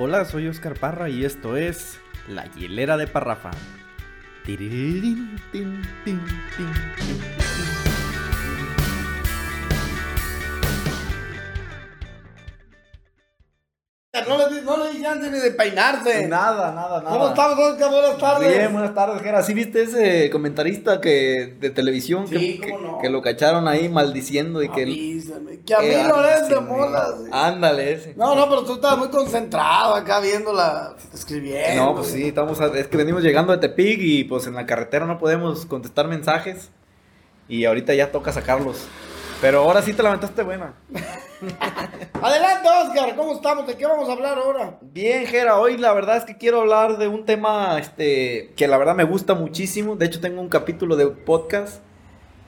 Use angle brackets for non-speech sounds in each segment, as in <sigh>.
Hola, soy Oscar Parra y esto es La Hielera de Parrafa. No le, no le di chance ni de peinarse. Nada, nada, nada. ¿Cómo estamos, Oscar? Buenas tardes. Bien, buenas tardes, Jera. ¿Sí viste ese comentarista que de televisión que, Sí, que, cómo no. que lo cacharon ahí maldiciendo y que... Avísame, que a mí Eh, no eres de molas. Ándale, ese. No, no, pero tú estabas muy concentrado acá viéndola, escribiendo. No, pues sí, estamos a- es que venimos llegando de Tepic y pues en la carretera no podemos contestar mensajes y ahorita ya toca sacarlos. Pero ahora sí te la aventaste buena. <laughs> Adelante, Oscar, ¿cómo estamos? ¿De qué vamos a hablar ahora? Bien, Jera, hoy la verdad es que quiero hablar de un tema este, que la verdad me gusta muchísimo. De hecho, tengo un capítulo de podcast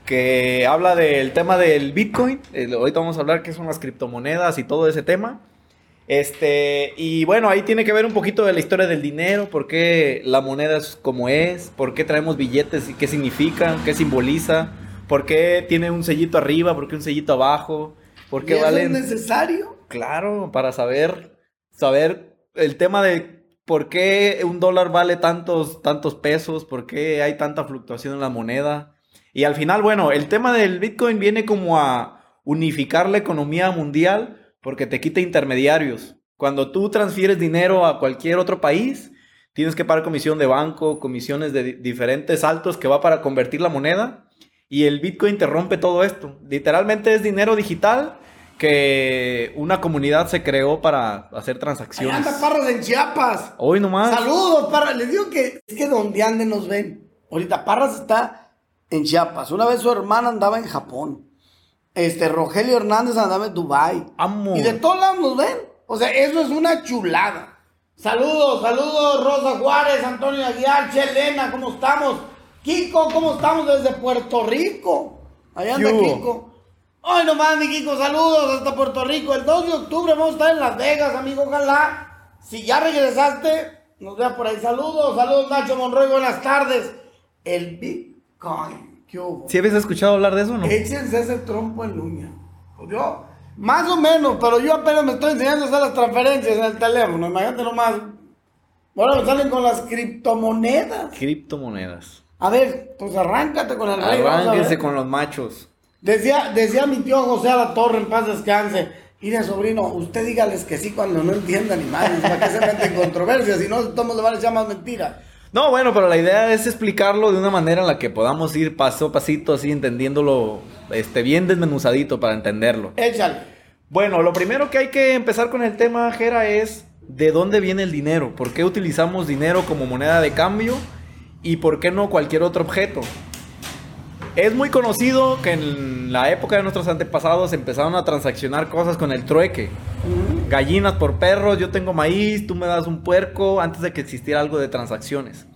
que habla del tema del Bitcoin. El- ahorita vamos a hablar qué son las criptomonedas y todo ese tema. Este, y bueno, ahí tiene que ver un poquito de la historia del dinero, por qué la moneda es como es, por qué traemos billetes y qué significa, qué simboliza, por qué tiene un sellito arriba, por qué un sellito abajo, por ¿Y eso valen... es necesario? Claro, para saber, saber el tema de por qué un dólar vale tantos, tantos pesos, por qué hay tanta fluctuación en la moneda. Y al final, bueno, el tema del Bitcoin viene como a unificar la economía mundial porque te quita intermediarios. Cuando tú transfieres dinero a cualquier otro país, tienes que pagar comisión de banco, comisiones de di- diferentes saltos que va para convertir la moneda. Y el Bitcoin te rompe todo esto. Literalmente es dinero digital que una comunidad se creó para hacer Ahí transacciones. anda Parras en Chiapas. Hoy nomás. Saludos, Parras. Les digo que es que donde anden nos ven. Ahorita Parras está en Chiapas. Una vez su hermana andaba en Japón. Este, Rogelio Hernández andaba en Dubai. Amo. Y de todos lados nos ven. O sea, eso es una chulada. Saludos, saludos, Rosa Juárez, Antonio Aguiar, Chelena, ¿cómo estamos? Kiko, ¿cómo estamos desde Puerto Rico? Allá anda. Kiko. Ay, nomás, mi Kiko, saludos hasta Puerto Rico. El 2 de octubre vamos a estar en Las Vegas, amigo, ojalá. Si ya regresaste, nos vea por ahí. Saludos, saludos, Nacho Monroy, buenas tardes. El Bitcoin, ¿qué hubo? ¿Sí habías escuchado hablar de eso o no? Échense ese trompo en uña. Pues yo, más o menos, pero yo apenas me estoy enseñando a hacer las transferencias en el teléfono. Imagínate nomás. Ahora me salen con las criptomonedas. Criptomonedas. A ver, pues arráncate con el rey. Arránquense con los machos. Decía, decía mi tío José a la Torre, en paz descanse. Mire, sobrino, usted dígales que sí cuando no entiendan ni más. ¿Para qué se meten en controversias? Si no, todos le van a echar más mentiras. No, bueno, pero la idea es explicarlo de una manera en la que podamos ir paso a pasito, así entendiéndolo este, bien desmenuzadito para entenderlo. Échale. Bueno, lo primero que hay que empezar con el tema, Jera, es de dónde viene el dinero. ¿Por qué utilizamos dinero como moneda de cambio? ¿Y por qué no cualquier otro objeto? Es muy conocido que en la época de nuestros antepasados empezaron a transaccionar cosas con el trueque. Gallinas por perros, yo tengo maíz, tú me das un puerco, antes de que existiera algo de transacciones.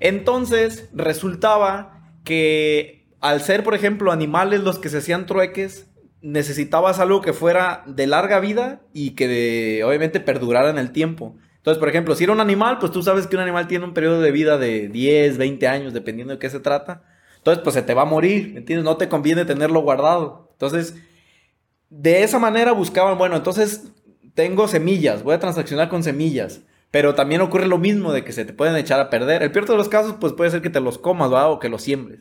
Entonces resultaba que al ser, por ejemplo, animales los que se hacían trueques, necesitabas algo que fuera de larga vida y que de- obviamente perdurara en el tiempo. Entonces, por ejemplo, si era un animal, pues tú sabes que un animal tiene un periodo de vida de 10, 20 años, dependiendo de qué se trata. Entonces, pues se te va a morir, ¿me entiendes? No te conviene tenerlo guardado. Entonces, de esa manera buscaban, bueno, entonces tengo semillas, voy a transaccionar con semillas. Pero también ocurre lo mismo de que se te pueden echar a perder. El peor de los casos, pues puede ser que te los comas. O que los siembres.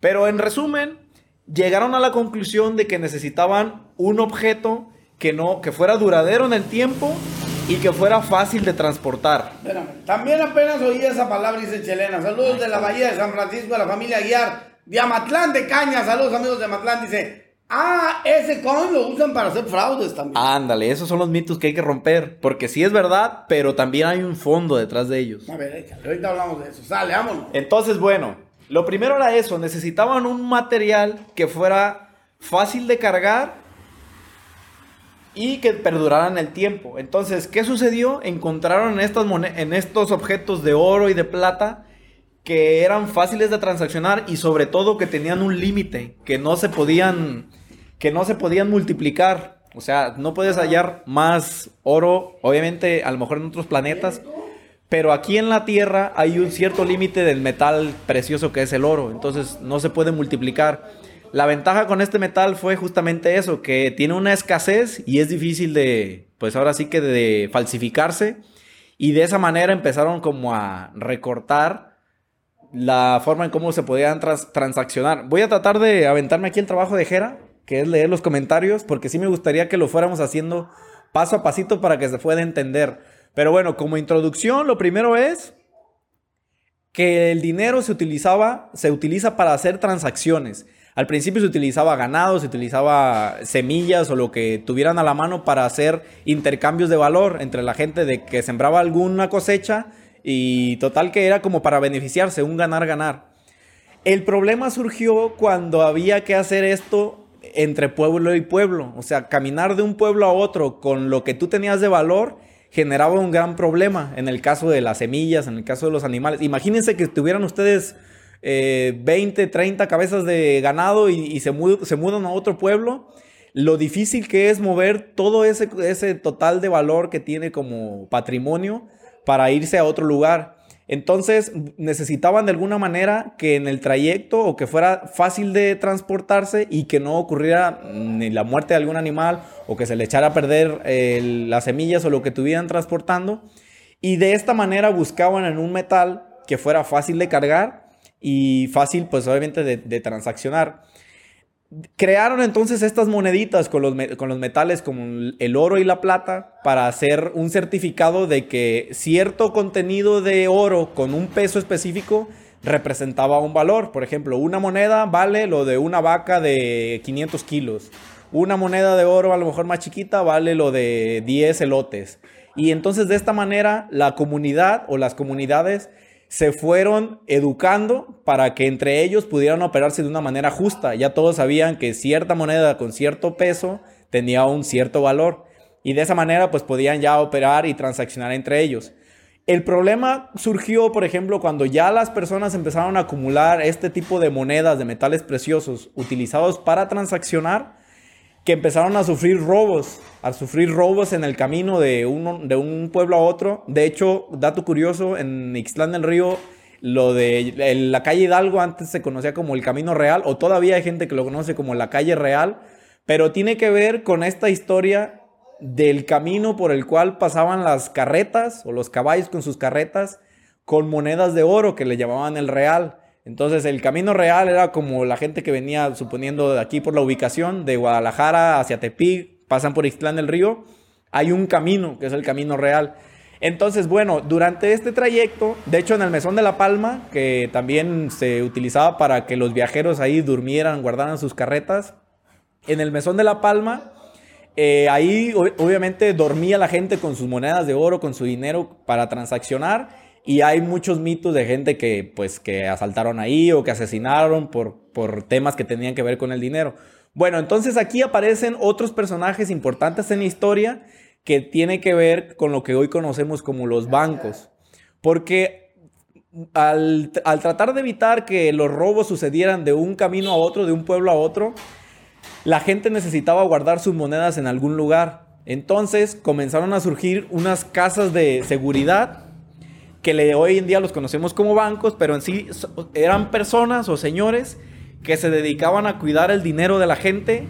Pero en resumen, llegaron a la conclusión de que necesitaban un objeto que no, que fuera duradero en el tiempo y que fuera fácil de transportar. Espérame. También apenas oí esa palabra, dice Chelena. Saludos de la Bahía de San Francisco, de la familia Aguiar, de Amatlán de Caña. Saludos, amigos de Amatlán. Dice, ah, ese coin lo usan para hacer fraudes también. Ándale, esos son los mitos que hay que romper. Porque sí es verdad, pero también hay un fondo detrás de ellos. A ver, échale, ahorita hablamos de eso. Sale, vámonos. Entonces, bueno, lo primero era eso, necesitaban un material que fuera fácil de cargar y que perdurara en el tiempo. Entonces, ¿qué sucedió? Encontraron en, estas en estos objetos de oro y de plata que eran fáciles de transaccionar y sobre todo que tenían un límite, que no se podían que no se podían multiplicar. O sea, no puedes hallar más oro, obviamente, a lo mejor en otros planetas, pero aquí en la Tierra hay un cierto límite del metal precioso que es el oro, entonces no se puede multiplicar. La ventaja con este metal fue justamente eso, que tiene una escasez y es difícil de, pues, ahora sí que de falsificarse. Y de esa manera empezaron como a recortar la forma en cómo se podían transaccionar. Voy a tratar de aventarme aquí el trabajo de Jera, que es leer los comentarios, porque sí me gustaría que lo fuéramos haciendo paso a pasito para que se pueda entender. Pero bueno, como introducción, lo primero es que el dinero se utilizaba, se utiliza para hacer transacciones. Al principio se utilizaba ganado, se utilizaba semillas o lo que tuvieran a la mano para hacer intercambios de valor entre la gente de que sembraba alguna cosecha y total que era como para beneficiarse, un ganar-ganar. El problema surgió cuando había que hacer esto entre pueblo y pueblo, o sea, caminar de un pueblo a otro con lo que tú tenías de valor generaba un gran problema en el caso de las semillas, en el caso de los animales. Imagínense que tuvieran ustedes 20, eh, 30 cabezas de ganado y, se, mudan a otro pueblo. Lo difícil que es mover todo ese, total de valor que tiene como patrimonio para irse a otro lugar. Entonces necesitaban de alguna manera que en el trayecto o que fuera fácil de transportarse y que no ocurriera ni la muerte de algún animal o que se le echara a perder las semillas o lo que estuvieran transportando. Y de esta manera buscaban en un metal que fuera fácil de cargar y fácil pues obviamente de, transaccionar. Crearon entonces estas moneditas con los, con los metales como el oro y la plata para hacer un certificado de que cierto contenido de oro con un peso específico representaba un valor. Por ejemplo, una moneda vale lo de una vaca de 500 kilos. Una moneda de oro a lo mejor más chiquita vale lo de 10 elotes. Y entonces de esta manera la comunidad o las comunidades se fueron educando para que entre ellos pudieran operarse de una manera justa. Ya todos sabían que cierta moneda con cierto peso tenía un cierto valor y de esa manera pues podían ya operar y transaccionar entre ellos. El problema surgió, por ejemplo, cuando ya las personas empezaron a acumular este tipo de monedas de metales preciosos utilizados para transaccionar que empezaron a sufrir robos, a sufrir robos en el camino de, uno, de un pueblo a otro. De hecho, dato curioso, en Ixtlán del Río, lo de la calle Hidalgo antes se conocía como el Camino Real, o todavía hay gente que lo conoce como la calle Real, pero tiene que ver con esta historia del camino por el cual pasaban las carretas o los caballos con sus carretas con monedas de oro que le llamaban el real. Entonces el camino real era como la gente que venía, suponiendo de aquí por la ubicación, de Guadalajara hacia Tepic, pasan por Ixtlán del Río, hay un camino, que es el camino real. Entonces, bueno, durante este trayecto, de hecho en el Mesón de la Palma, que también se utilizaba para que los viajeros ahí durmieran, guardaran sus carretas, en el Mesón de la Palma, eh, ahí obviamente dormía la gente con sus monedas de oro, con su dinero para transaccionar y hay muchos mitos de gente que, pues, que asaltaron ahí o que asesinaron por, por temas que tenían que ver con el dinero. Bueno, entonces aquí aparecen otros personajes importantes en la historia que tiene que ver con lo que hoy conocemos como los bancos. Porque al, al, tratar de evitar que los robos sucedieran de un camino a otro, de un pueblo a otro, la gente necesitaba guardar sus monedas en algún lugar. Entonces comenzaron a surgir unas casas de seguridad que hoy en día los conocemos como bancos, pero en sí eran personas o señores que se dedicaban a cuidar el dinero de la gente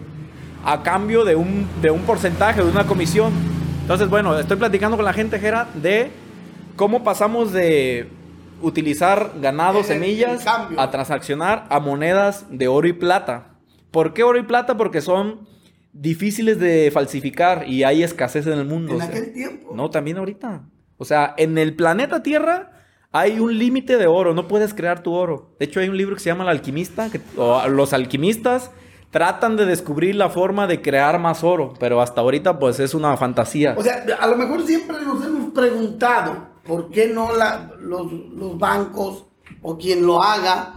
a cambio de un, de un porcentaje, de una comisión. Entonces, bueno, estoy platicando con la gente, Jera, de cómo pasamos de utilizar ganado, semillas, a transaccionar a monedas de oro y plata. ¿Por qué oro y plata? Porque son difíciles de falsificar y hay escasez en el mundo. En aquel tiempo. No, también ahorita. O sea, en el planeta Tierra hay un límite de oro, no puedes crear tu oro. De hecho, hay un libro que se llama El alquimista, que los alquimistas tratan de descubrir la forma de crear más oro, pero hasta ahorita pues es una fantasía. O sea, a lo mejor siempre nos hemos preguntado por qué no los, bancos o quien lo haga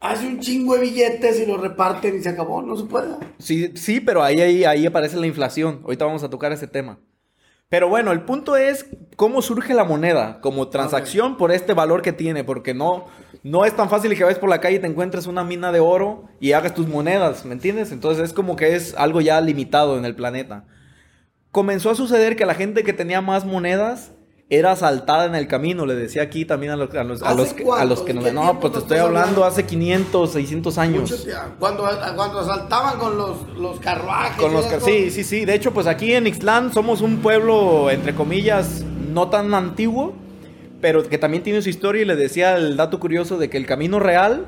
hace un chingo de billetes y lo reparten y se acabó, no se puede. Sí, sí, pero ahí, ahí, ahí aparece la inflación. Ahorita vamos a tocar ese tema. Pero bueno, el punto es cómo surge la moneda como transacción por este valor que tiene, porque no, no es tan fácil que vayas por la calle y te encuentres una mina de oro y hagas tus monedas, ¿me entiendes? Entonces es como que es algo ya limitado en el planeta. Comenzó a suceder que la gente que tenía más monedas era asaltada en el camino. Le decía aquí también a los, a los, a ¿Hace los que, a cuánto? los que ¿De nos... No, pues te estoy hablando hace 500, 600 años. Mucho. Cuando, cuando asaltaban con los, los carruajes. Con los sí, sí, sí. De hecho, pues aquí en Ixtlán somos un pueblo, entre comillas, no tan antiguo, pero que también tiene su historia. Y le decía el dato curioso de que el camino real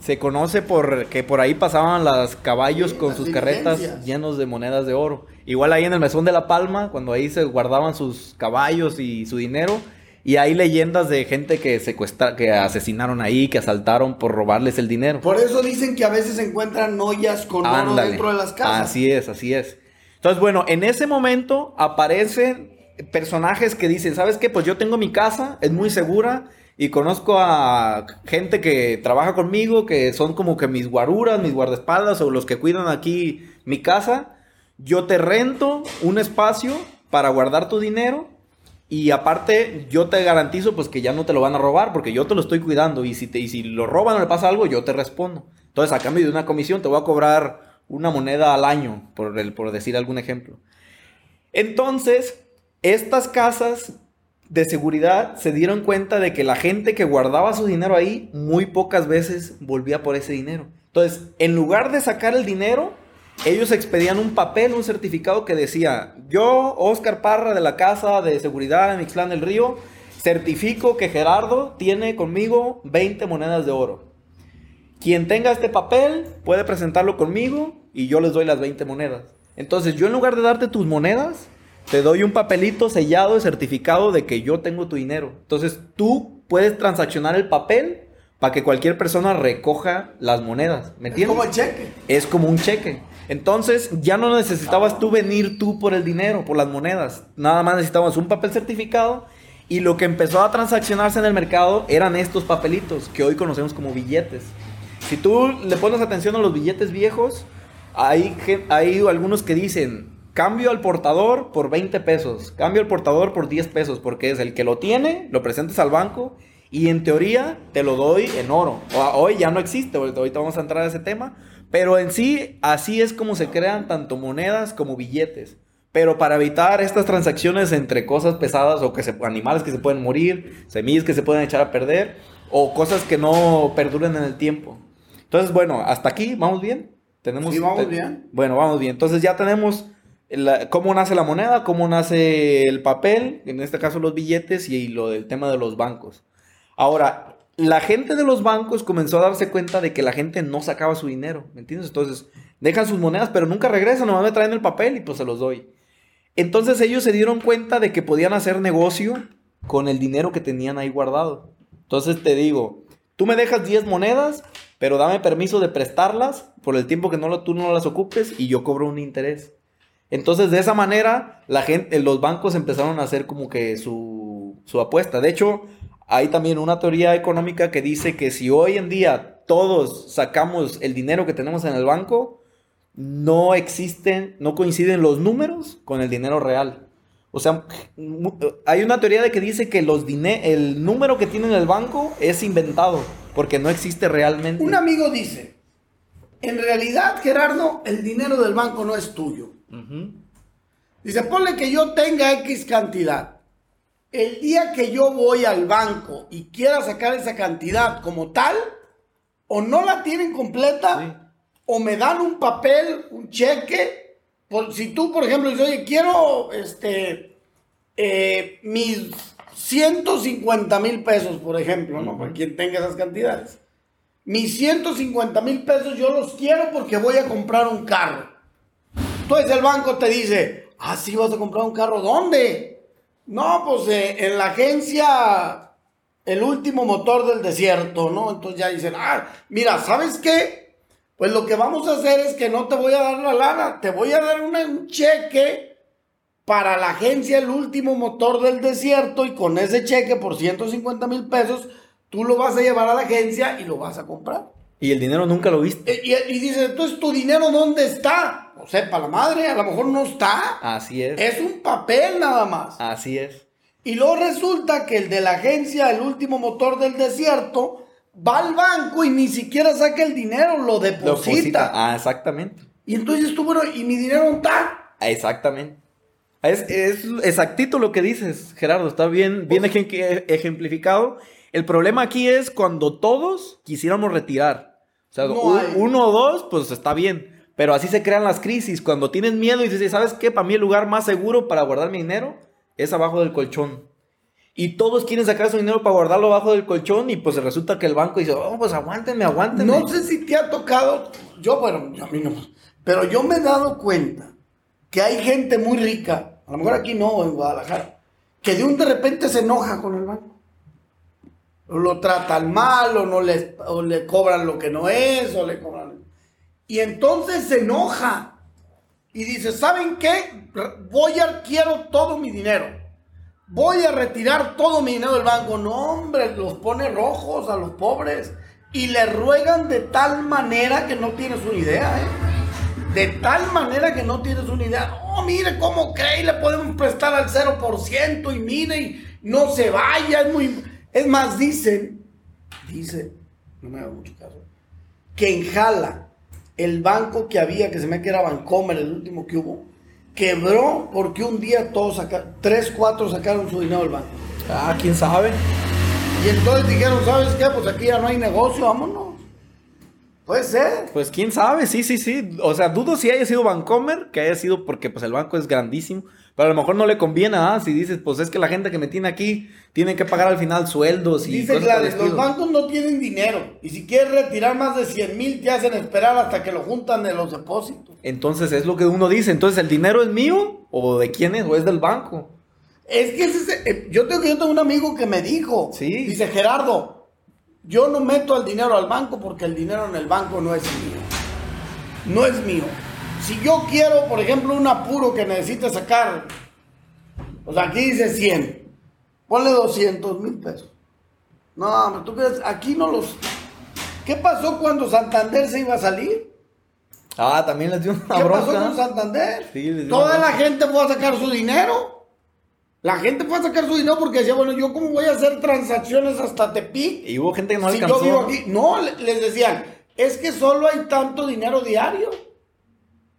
se conoce por que por ahí pasaban los caballos Sí, con sus carretas llenos de monedas de oro. Igual ahí en el mesón de la Palma, cuando ahí se guardaban sus caballos y su dinero. Y hay leyendas de gente que secuestra, que asesinaron ahí, que asaltaron por robarles el dinero. Por eso dicen que a veces se encuentran ollas con oro dentro de las casas. Así es, así es. Entonces, bueno, en ese momento aparecen personajes que dicen, ¿sabes qué? Pues yo tengo mi casa, es muy segura y conozco a gente que trabaja conmigo, que son como que mis guaruras, mis guardaespaldas o los que cuidan aquí mi casa. Yo te rento un espacio para guardar tu dinero y aparte, yo te garantizo pues que ya no te lo van a robar porque yo te lo estoy cuidando y si, te, y si lo roban o le pasa algo, yo te respondo. Entonces, a cambio de una comisión, te voy a cobrar una moneda al año, por, el, por decir algún ejemplo. Entonces, estas casas de seguridad se dieron cuenta de que la gente que guardaba su dinero ahí muy pocas veces volvía por ese dinero. Entonces, en lugar de sacar el dinero, ellos expedían un papel, un certificado que decía, yo, Oscar Parra de la Casa de Seguridad en Ixtlán del Río, certifico que Gerardo tiene conmigo 20 monedas de oro. Quien tenga este papel puede presentarlo conmigo y yo les doy las 20 monedas. Entonces yo en lugar de darte tus monedas, te doy un papelito sellado y certificado de que yo tengo tu dinero. Entonces tú puedes transaccionar el papel para que cualquier persona recoja las monedas. ¿Me Es entiendes? como el cheque. es como un cheque. Entonces ya no necesitabas tú venir tú por el dinero, por las monedas. Nada más necesitabas un papel certificado y lo que empezó a transaccionarse en el mercado eran estos papelitos que hoy conocemos como billetes. Si tú le pones atención a los billetes viejos, hay, hay algunos que dicen, cambio al portador por 20 pesos, cambio al portador por 10 pesos, porque es el que lo tiene, lo presentas al banco y en teoría te lo doy en oro. Hoy ya no existe, ahorita vamos a entrar a ese tema, pero en sí así es como se crean tanto monedas como billetes. Pero para evitar estas transacciones entre cosas pesadas o que se, animales que se pueden morir, semillas que se pueden echar a perder o cosas que no perduren en el tiempo. Entonces, bueno, hasta aquí, ¿vamos bien? Tenemos, Sí, vamos te- bien. Bueno, vamos bien. Entonces ya tenemos cómo nace la moneda, cómo nace el papel, en este caso los billetes y lo del tema de los bancos. Ahora, la gente de los bancos comenzó a darse cuenta de que la gente no sacaba su dinero, ¿me entiendes? Entonces, dejan sus monedas, pero nunca regresan, nomás me traen el papel y pues se los doy. Entonces ellos se dieron cuenta de que podían hacer negocio con el dinero que tenían ahí guardado. Entonces te digo, tú me dejas 10 monedas, pero dame permiso de prestarlas por el tiempo que no tú no las ocupes y yo cobro un interés. Entonces de esa manera gente, los bancos empezaron a hacer como que su, su apuesta. De hecho, hay también una teoría económica que dice que si hoy en día todos sacamos el dinero que tenemos en el banco, no existen, no coinciden los números con el dinero real. O sea, hay una teoría de que dice que los el número que tiene en el banco es inventado, porque no existe realmente. Un amigo dice, en realidad, Gerardo, el dinero del banco no es tuyo. Dice, ponle que yo tenga X cantidad. El día que yo voy al banco y quiera sacar esa cantidad como tal, o no la tienen completa, Sí. o me dan un papel, un cheque. Por, si tú, por ejemplo, dices, oye, quiero este, eh, mis 150 mil pesos, por ejemplo, ¿no? Para quien tenga esas cantidades. Mis 150 mil pesos yo los quiero porque voy a comprar un carro. Entonces el banco te dice, ah, sí, vas a comprar un carro, ¿dónde? No, pues eh, en la agencia, el último motor del desierto, ¿no? Entonces ya dicen, ah, mira, ¿sabes qué? Pues lo que vamos a hacer es que no te voy a dar la lana, te voy a dar una- un cheque para la agencia, el último motor del desierto, y con ese cheque por 150 mil pesos, tú lo vas a llevar a la agencia y lo vas a comprar. Y el dinero nunca lo viste. Eh, Y, y dice, entonces, ¿tu dinero dónde está? No sepa la madre, a lo mejor no está. Así es. Es un papel nada más. Así es. Y luego resulta que el de la agencia, el último motor del desierto, va al banco y ni siquiera saca el dinero, lo deposita. deposita. Ah, exactamente. Y entonces tú, bueno, ¿y mi dinero está? Exactamente. Es, es exactito lo que dices, Gerardo. Está bien, bien ejem- ejemplificado. El problema aquí es cuando todos quisiéramos retirar. O sea, No uno o dos, pues está bien. Pero así se crean las crisis. Cuando tienes miedo y dices, ¿sabes qué? Para mí el lugar más seguro para guardar mi dinero es abajo del colchón. Y todos quieren sacar su dinero para guardarlo abajo del colchón y pues resulta que el banco dice, oh, pues aguántenme, aguántenme. No sé si te ha tocado, yo, bueno, a mí no, pero yo me he dado cuenta que hay gente muy rica, a lo mejor aquí no, en Guadalajara, que de un de repente se enoja con el banco. O lo tratan mal, o, no o le cobran lo que no es, o le cobran... Y entonces se enoja y dice, ¿saben qué? Voy a, quiero todo mi dinero. Voy a retirar todo mi dinero del banco. No, hombre, los pone rojos a los pobres. Y le ruegan de tal manera que no tienes una idea, ¿eh? De tal manera que no tienes una idea. No, mire cómo cree, le podemos prestar al 0% y mire, y no se vaya. Es, muy... es más, dicen, dicen, no me haga mucho caso, que en Jala, el banco que había, que se me que era Bancomer, el último que hubo, quebró porque un día todos sacaron, tres, cuatro sacaron su dinero del banco. Ah, quién sabe. Y entonces dijeron, ¿sabes qué? Pues aquí ya no hay negocio, vámonos. Puede ser. Pues quién sabe, sí, sí, sí. O sea, dudo si haya sido Bancomer, que haya sido porque pues el banco es grandísimo. Pero a lo mejor no le conviene, ¿ah? Si dices, pues es que la gente que me tiene aquí tiene que pagar al final sueldos y Dice cosas Gladys, los bancos no tienen dinero. Y si quieres retirar más de 100 mil, te hacen esperar hasta que lo juntan de los depósitos. Entonces es lo que uno dice. Entonces, ¿el dinero es mío? ¿O de quién es? ¿O es del banco? Es que ese es- eh, yo tengo, yo tengo un amigo que me dijo, Sí. dice Gerardo, yo no meto el dinero al banco porque el dinero en el banco no es mío. No es mío. Si yo quiero, por ejemplo, un apuro que necesite sacar, o sea, aquí dice 100, ponle 200 mil pesos. No, tú crees, aquí no los... ¿Qué pasó cuando Santander se iba a salir? Ah, también les dio una ¿Qué pasó con Santander? Sí, les dio Toda una la gente fue a sacar su dinero. La gente fue a sacar su dinero porque decía, bueno, yo cómo voy a hacer transacciones hasta Tepic. Y hubo gente que no si alcanzó. yo vivo aquí. No, le- les decían, es que solo hay tanto dinero diario.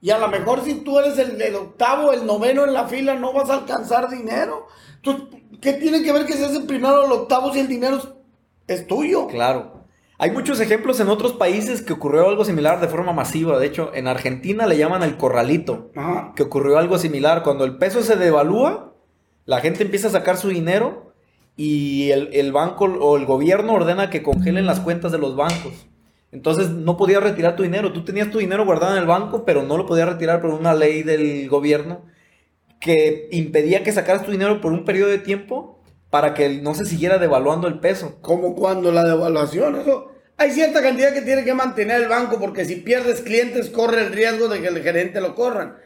Y a lo mejor si tú eres el, el octavo, el noveno en la fila, no vas a alcanzar dinero. Entonces, ¿qué tiene que ver que seas el primero o el octavo si el dinero es, es tuyo? Claro. Hay muchos ejemplos en otros países que ocurrió algo similar de forma masiva. De hecho, en Argentina le llaman el corralito. Ajá. que ocurrió algo similar. Cuando el peso se devalúa, la gente empieza a sacar su dinero y el, el banco o el gobierno ordena que congelen las cuentas de los bancos. Entonces no podías retirar tu dinero. Tú tenías tu dinero guardado en el banco, pero no lo podías retirar por una ley del gobierno que impedía que sacaras tu dinero por un periodo de tiempo para que no se siguiera devaluando el peso. Como cuando la devaluación, eso. Hay cierta cantidad que tiene que mantener el banco porque si pierdes clientes corre el riesgo de que el gerente lo corran.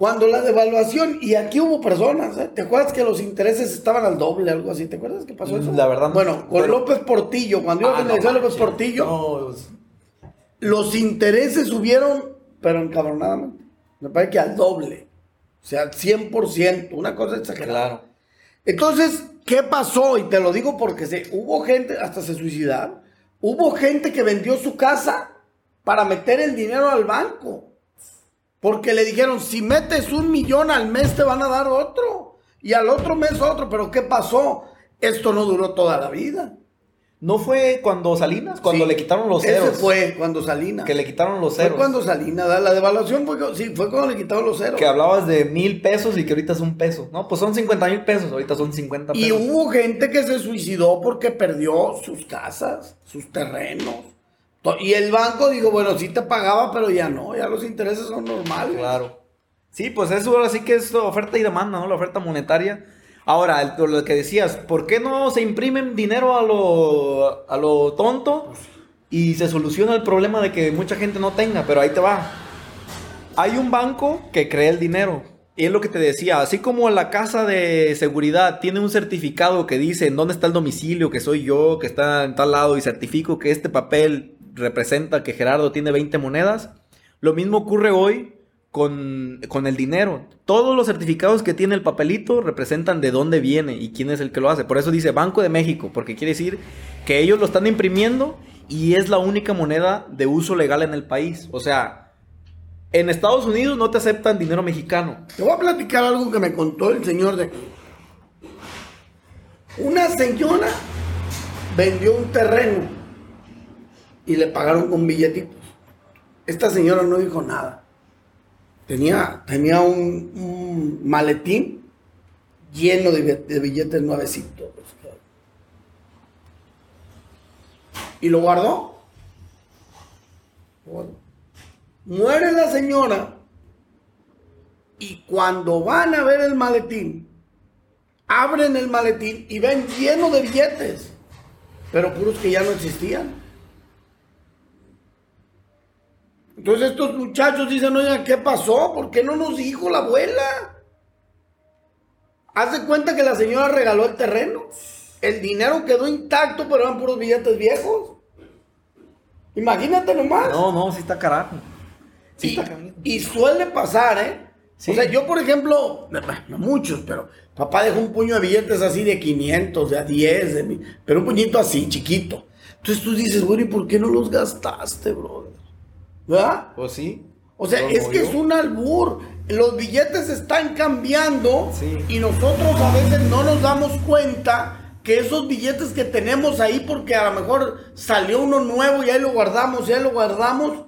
Cuando la devaluación, y aquí hubo personas, ¿eh? ¿te acuerdas que los intereses estaban al doble, algo así? ¿Te acuerdas que pasó eso? La verdad no. Bueno, con Pero- López Portillo, cuando iba Ah, a no López. Portillo, No, pues, los intereses subieron, pero encabronadamente. Me parece que al doble. O sea, 100%, una cosa exagerada. claro. Entonces, ¿qué pasó? Y te lo digo porque se, hubo gente, hasta se suicidaron, hubo gente que vendió su casa para meter el dinero al banco. Porque le dijeron, si metes un millón al mes te van a dar otro. Y al otro mes otro. Pero ¿qué pasó? Esto no duró toda la vida. ¿No fue cuando Salinas? Cuando Sí. le quitaron los ceros. Ese fue cuando Salinas. Que le quitaron los Fue ceros. cuando Salinas, la devaluación fue, sí, fue cuando le quitaron los ceros. Que hablabas de mil pesos y que ahorita es un peso. No, pues son 50 mil pesos, ahorita son 50 Y pesos. hubo gente que se suicidó porque perdió sus casas, sus terrenos. Y el banco dijo, bueno, sí te pagaba, pero ya no, ya los intereses son normales. Claro. Sí, pues eso ahora sí que es oferta y demanda, ¿no? La oferta monetaria. Ahora, lo que decías, ¿por qué no se imprimen dinero a lo, a lo tonto y se soluciona el problema de que mucha gente no tenga? Pero ahí te va. Hay un banco que crea el dinero. Y es lo que te decía, así como la casa de seguridad tiene un certificado que dice en dónde está el domicilio, que soy yo, que está en tal lado, y certifico que este papel representa que Gerardo tiene 20 monedas, lo mismo ocurre hoy con, con el dinero. Todos los certificados que tiene el papelito representan de dónde viene y quién es el que lo hace. Por eso dice Banco de México, porque quiere decir que ellos lo están imprimiendo y es la única moneda de uso legal en el país. O sea, En Estados Unidos no te aceptan dinero mexicano. Te voy a platicar algo que me contó el señor de. Una señora vendió un terreno y le pagaron con billetitos. Esta señora no dijo nada. Tenía, tenía un, maletín lleno de, bi- de billetes nuevecitos. Y. Lo guardó. Muere la señora y cuando van a ver el maletín, abren el maletín y ven lleno de billetes, pero puros que ya no existían. Entonces estos muchachos dicen, oigan, ¿qué pasó? ¿Por qué no nos dijo la abuela? Haz de cuenta que la señora regaló el terreno. El dinero quedó intacto, pero eran puros billetes viejos. Imagínate nomás. No, no, sí está carajo. Sí Y, está carajo. y suele pasar, ¿eh? Sí. O sea, yo, por ejemplo, no, muchos, pero papá dejó un puño de billetes así de 500, de a 10, de mil, pero un puñito así, chiquito. Entonces tú dices, bueno, ¿y por qué no los gastaste, brother? ¿Verdad? Pues sí. O sea, es que es un albur. Los billetes están cambiando Sí. y nosotros a veces no nos damos cuenta que esos billetes que tenemos ahí, porque a lo mejor salió uno nuevo y ahí lo guardamos, y ahí lo guardamos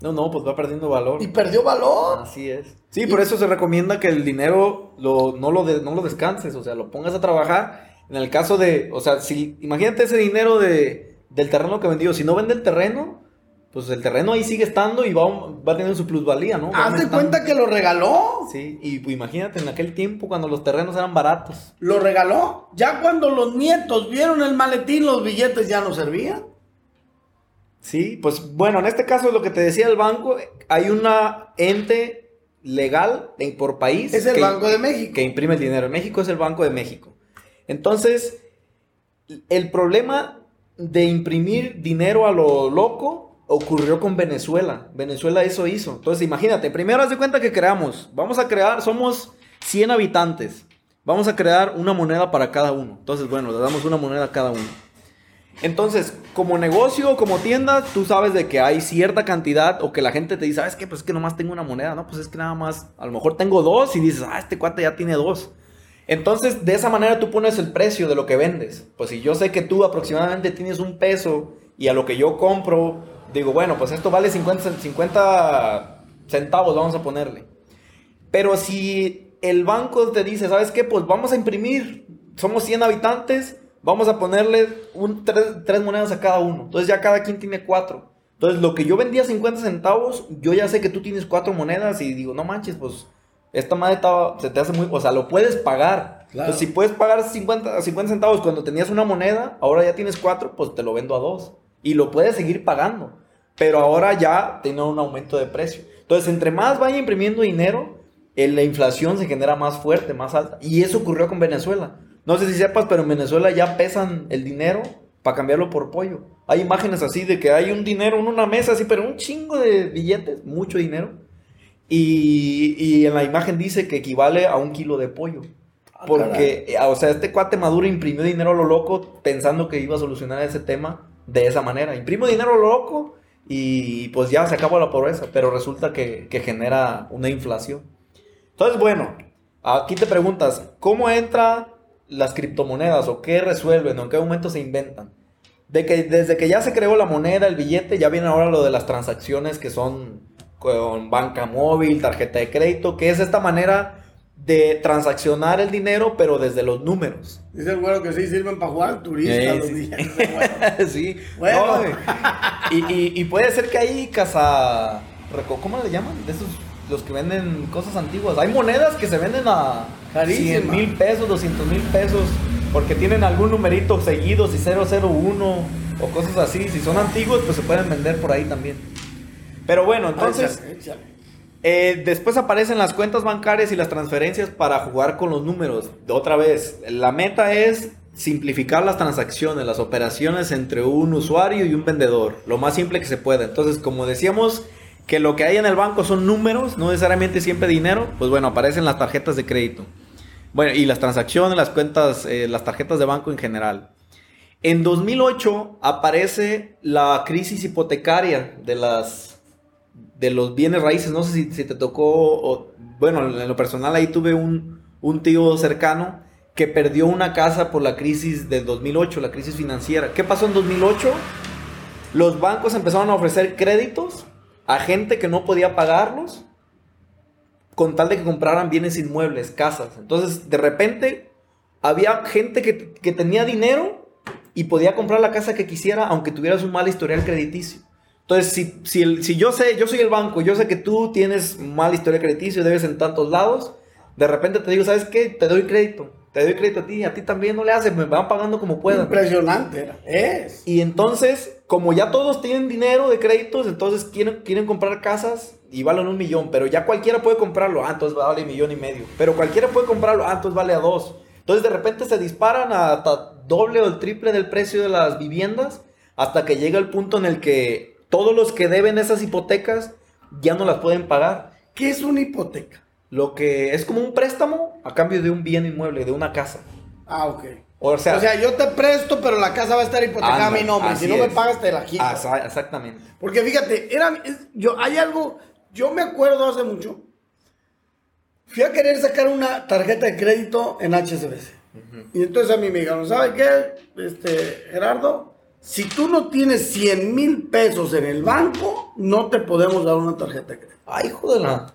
No, no, pues va perdiendo valor. y perdió valor. Así es. Sí, por eso se recomienda que el dinero lo, no, lo de- no lo descanses, o sea, lo pongas a trabajar. En el caso de, o sea, si imagínate ese dinero de, del terreno que vendió, si no vende el terreno, pues el terreno ahí sigue estando y va, va a tener su plusvalía, ¿no? Va Haz de aumentando. cuenta que lo regaló. Sí, y pues, imagínate en aquel tiempo cuando los terrenos eran baratos. Lo regaló. Ya cuando los nietos vieron el maletín, los billetes ya no servían. Sí, pues bueno, en este caso lo que te decía el banco, hay una ente legal por país. Es el que- Banco de México. que imprime el dinero. En México es el Banco de México. Entonces, el problema de imprimir dinero a lo loco ocurrió con Venezuela. Venezuela eso hizo. Entonces, imagínate, primero haz de cuenta que creamos, vamos a crear, somos 100 habitantes. Vamos a crear una moneda para cada uno. Entonces, bueno, le damos una moneda a cada uno. Entonces, como negocio o como tienda, tú sabes de que hay cierta cantidad o que la gente te dice, ¿sabes qué? Pues es que nomás tengo una moneda, ¿no? Pues es que nada más, a lo mejor tengo dos y dices, ah, este cuate ya tiene dos. Entonces, de esa manera tú pones el precio de lo que vendes. Pues si yo sé que tú aproximadamente tienes un peso y a lo que yo compro, digo, bueno, pues esto vale 50, 50 centavos, vamos a ponerle. Pero si el banco te dice, ¿sabes qué? Pues vamos a imprimir, somos 100 habitantes, vamos a ponerle un, tres, tres monedas a cada uno. Entonces ya cada quien tiene cuatro. Entonces lo que yo vendía 50 centavos, yo ya sé que tú tienes cuatro monedas y digo, no manches, pues esta madre estaba- se te hace muy, o sea, lo puedes pagar. Claro. Entonces, si puedes pagar 50, 50 centavos cuando tenías una moneda, ahora ya tienes cuatro, pues te lo vendo a dos. Y lo puedes seguir pagando. Pero ahora ya tiene un aumento de precio. Entonces, entre más vaya imprimiendo dinero, la inflación se genera más fuerte, más alta. Y eso ocurrió con Venezuela. No sé si sepas, pero en Venezuela ya pesan el dinero para cambiarlo por pollo. Hay imágenes así de que hay un dinero en una mesa así, pero un chingo de billetes, mucho dinero. Y, y en la imagen dice que equivale a un kilo de pollo. Ah, Porque, eh, o sea, este cuate Maduro imprimió dinero a lo loco pensando que iba a solucionar ese tema de esa manera. Imprimo dinero a lo loco y pues ya se acabó la pobreza, pero resulta que, que genera una inflación. Entonces, bueno, aquí te preguntas, ¿cómo entran las criptomonedas o qué resuelven o en qué momento se inventan? De que desde que ya se creó la moneda, el billete, ya viene ahora lo de las transacciones que son con banca móvil, tarjeta de crédito, que es esta manera de transaccionar el dinero, pero desde los números. Dice el güero que sí sirven para jugar turistas Eh, los sí. güero. <laughs> sí. Bueno. No, y, y- y puede ser que hay casa... ¿Cómo le llaman? De esos, los que venden cosas antiguas. Hay monedas que se venden a Carísima. 100 mil pesos, 200 mil pesos, porque tienen algún numerito seguido, si 001 o cosas así. Si son antiguos, pues se pueden vender por ahí también. Pero bueno, entonces... Échale, échale. Eh, después aparecen las cuentas bancarias y las transferencias para jugar con los números. Otra vez, la meta es simplificar las transacciones, las operaciones entre un usuario y un vendedor, lo más simple que se pueda. Entonces, como decíamos que lo que hay en el banco son números, no necesariamente siempre dinero, pues bueno, aparecen las tarjetas de crédito. Bueno, y las transacciones, las cuentas, eh, las tarjetas de banco en general. En 2008 aparece la crisis hipotecaria de las de los bienes raíces. No sé si, si te tocó, o- bueno, en lo personal ahí tuve un, un tío cercano que perdió una casa por la crisis del 2008, la crisis financiera. ¿Qué pasó en 2008? Los bancos empezaron a ofrecer créditos a gente que no podía pagarlos con tal de que compraran bienes inmuebles, casas. Entonces, de repente, había gente que, que tenía dinero y podía comprar la casa que quisiera, aunque tuvieras un mal historial crediticio. Entonces, si, si, el- si yo sé, yo soy el banco, yo sé que tú tienes mal historial crediticio y debes en tantos lados, de repente te digo, ¿sabes qué? Te doy crédito. Te doy crédito a ti, a ti también no le haces, me van pagando como puedan. Impresionante. Es. Y entonces, como ya todos tienen dinero de créditos, entonces quieren, quieren comprar casas y valen un millón, pero ya cualquiera puede comprarlo, ah, entonces vale un millón y medio. Pero cualquiera puede comprarlo, ah, entonces vale a dos. Entonces de repente se disparan hasta doble o el triple del precio de las viviendas hasta que llega el punto en el que todos los que deben esas hipotecas ya no las pueden pagar. ¿Qué es una hipoteca? Lo que es como un préstamo a cambio de un bien inmueble, de una casa. Ah, ok. O sea, O sea, yo te presto, pero la casa va a estar hipotecada a mi nombre. Si no me pagas, te la quito. Exa- exactamente. Porque fíjate, era, es- yo, hay algo, yo me acuerdo hace mucho, fui a querer sacar una tarjeta de crédito en HSBC. Y entonces a mí me dijeron, ¿sabe qué, este, Gerardo? Si tú no tienes 100 mil pesos en el banco, no te podemos dar una tarjeta de crédito. Ay, hijo de la...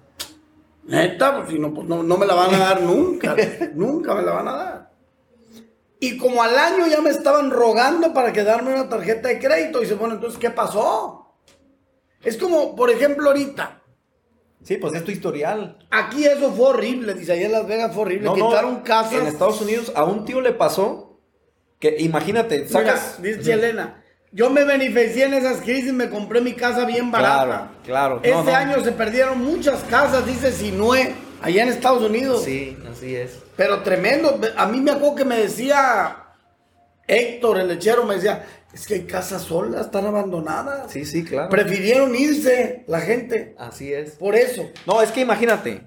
Neta, pues si no, pues no, no me la van a dar nunca. <laughs> nunca me la van a dar. Y como al año ya me estaban rogando para que darme una tarjeta de crédito. Y se bueno, entonces, ¿qué pasó? Es como, por ejemplo, ahorita. Sí, pues es tu historial. Aquí eso fue horrible, dice, allá en Las Vegas fue horrible. Quitaron casas. En Estados Unidos a un tío le pasó que, imagínate, sacas... Mira, dice Elena, yo me beneficié en esas crisis, me compré mi casa bien barata. Claro, claro. Este No, no. año se perdieron muchas casas, dice Sinue, allá en Estados Unidos. Sí, así es. Pero tremendo. A mí me acuerdo que me decía Héctor, el lechero, me decía, es que hay casas solas, están abandonadas. Sí, sí, claro. Prefirieron irse la gente. Así es. Por eso. No, es que imagínate,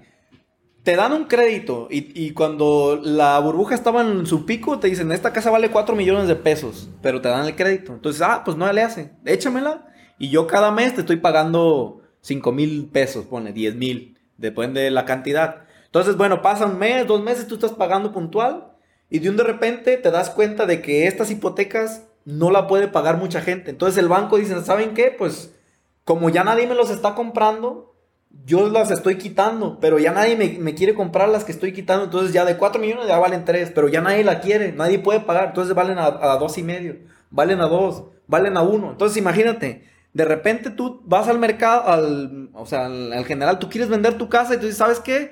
te dan un crédito y, y cuando la burbuja estaba en su pico, te dicen, esta casa vale 4 millones de pesos, pero te dan el crédito. Entonces, ah, pues no le hace, échamela. Y yo cada mes te estoy pagando 5 mil pesos, pone 10 mil, depende de la cantidad. Entonces, bueno, pasa un mes, dos meses, tú estás pagando puntual y de un de repente te das cuenta de que estas hipotecas no la puede pagar mucha gente. Entonces el banco dice, ¿saben qué? Pues como ya nadie me los está comprando, yo las estoy quitando, pero ya nadie me, me quiere comprar las que estoy quitando, entonces ya de 4 millones ya valen 3, pero ya nadie la quiere, nadie puede pagar, entonces valen a, a dos y medio, valen a 2, valen a 1. Entonces imagínate, de repente tú vas al mercado, al, o sea, al, al general, tú quieres vender tu casa y tú dices, ¿sabes qué?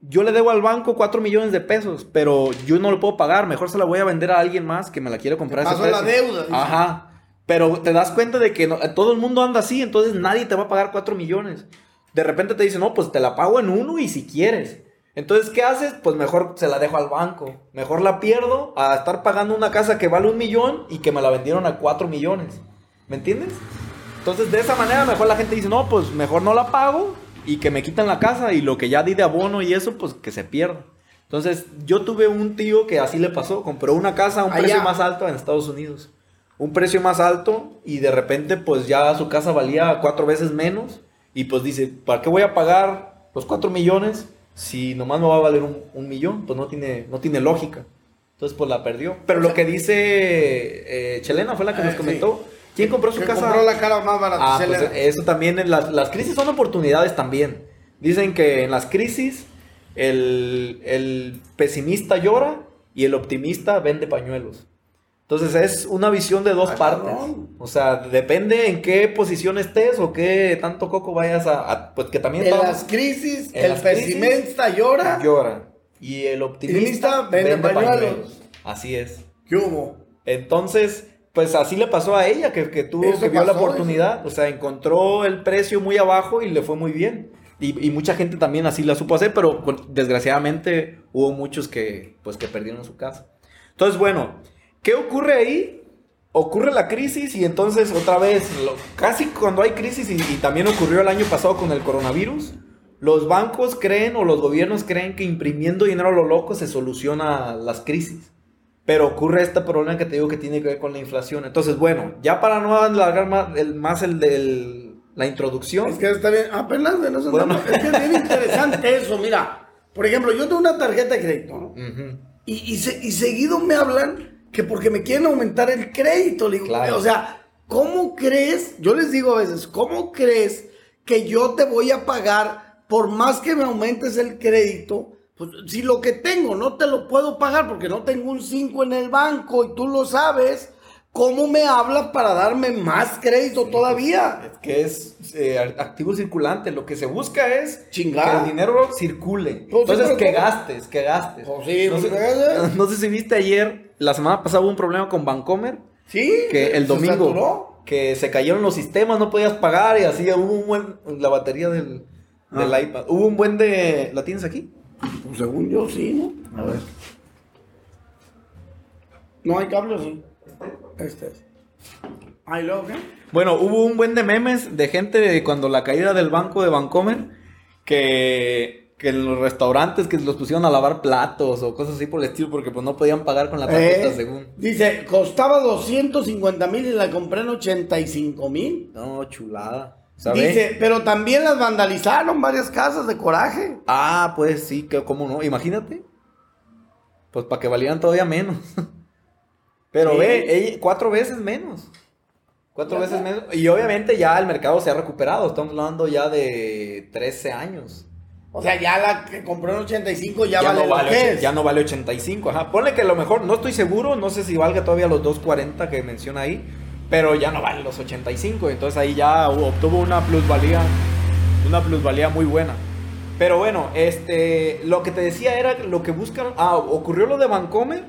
Yo le debo al banco 4 millones de pesos, pero yo no lo puedo pagar, mejor se la voy a vender a alguien más que me la quiere comprar. a ese pasó la precio". deuda, dice. Ajá. Pero te das cuenta de que no- todo el mundo anda así, entonces nadie te va a pagar 4 millones. De repente te dicen, no, pues te la pago en uno y si quieres. Entonces, ¿qué haces? Pues mejor se la dejo al banco. Mejor la pierdo a estar pagando una casa que vale un millón y que me la vendieron a 4 millones. ¿Me entiendes? Entonces, de esa manera, mejor la gente dice, no, pues mejor no la pago y que me quitan la casa y lo que ya di de abono y eso, pues que se pierda. Entonces, yo tuve un tío que así le pasó, compró una casa a un Allá. precio más alto en Estados Unidos. Un precio más alto y de repente, pues ya su casa valía cuatro veces menos y pues dice, ¿para qué voy a pagar los cuatro millones si nomás me va a valer un, un millón? Pues no tiene, no tiene lógica. Entonces, pues la perdió. Pero lo que dice eh, Chelena fue la que nos sí. comentó. ¿Quién compró su casa? compró la cara más barata. Ah, pues eso también, en las, las crisis son oportunidades también. Dicen que en las crisis el, el pesimista llora y el optimista vende pañuelos. Entonces es una visión de dos Ay, partes. O sea, depende en qué posición estés o qué tanto coco vayas a... a- pues que también en estamos- las crisis, en el las crisis, pesimista llora. llora. Y el optimista vende pañuelos. Así es. ¿Qué hubo? Entonces, pues así le pasó a ella, que, que tuvo, Eso que vio la oportunidad. O sea, encontró el precio muy abajo y le fue muy bien. Y, y mucha gente también así la supo hacer, pero desgraciadamente hubo muchos que, pues, que perdieron su casa. Entonces, bueno, ¿qué ocurre ahí? Ocurre la crisis y entonces otra vez, lo- casi cuando hay crisis, y, y también ocurrió el año pasado con el coronavirus, los bancos creen o los gobiernos creen que imprimiendo dinero a lo loco se soluciona las crisis. Pero ocurre este problema que te digo que tiene que ver con la inflación. Entonces, bueno, ya para no alargar más el, más el, del- la introducción. Es que está bien, apenas de Bueno. Es que es bien interesante <laughs> eso, mira. Por ejemplo, yo tengo una tarjeta de crédito, ¿no? Ujú. Y, y, se- y seguido me hablan que porque me quieren aumentar el crédito. Le digo, Claro. o sea, ¿cómo crees? Yo les digo a veces, ¿cómo crees que yo te voy a pagar por más que me aumentes el crédito? Pues, si lo que tengo no te lo puedo pagar porque no tengo un 5 en el banco y tú lo sabes, ¿cómo me hablas para darme más crédito todavía? Es que es eh, activo circulante. Lo que se busca es Chingar. que el dinero circule. Pues Entonces, que gastes, que gastes. Pues sí, no, pues, sé, <laughs> no sé si viste ayer, la semana pasada hubo un problema con Bancomer. Sí, Que el se domingo, saturó. que se cayeron los sistemas, no podías pagar y así hubo un buen. La batería del, del Ah. iPad. Hubo un buen de. ¿La tienes aquí? Pues según yo sí, ¿no? A ver. No hay cable, ¿o sí. Este es. ¿Ahí luego qué? Bueno, hubo un buen de memes de gente de cuando la caída del banco de Bancomer que, que en los restaurantes que los pusieron a lavar platos o cosas así por el estilo porque pues no podían pagar con la tarjeta Eh, según. Dice, costaba 250 mil y la compré en 85 mil. No, chulada. ¿Sabes? Dice, pero también las vandalizaron varias casas de coraje. Ah, pues sí, que cómo no, imagínate. Pues para que valieran todavía menos. <laughs> Pero Sí. ve, ella- cuatro veces menos. Cuatro veces menos. Y obviamente ya el mercado se ha recuperado. Estamos hablando ya de 13 años. O sea, ya la que compró en 85 ya, ya, vale no lo vale, que och- es. ya no vale 85, ajá. Ponle que a lo mejor, no estoy seguro, no sé si valga todavía los 240 que menciona ahí, pero ya no vale los 85, entonces ahí ya obtuvo una plusvalía, una plusvalía muy buena. Pero bueno, este, lo que te decía era lo que buscan, ah, ocurrió lo de Bancomer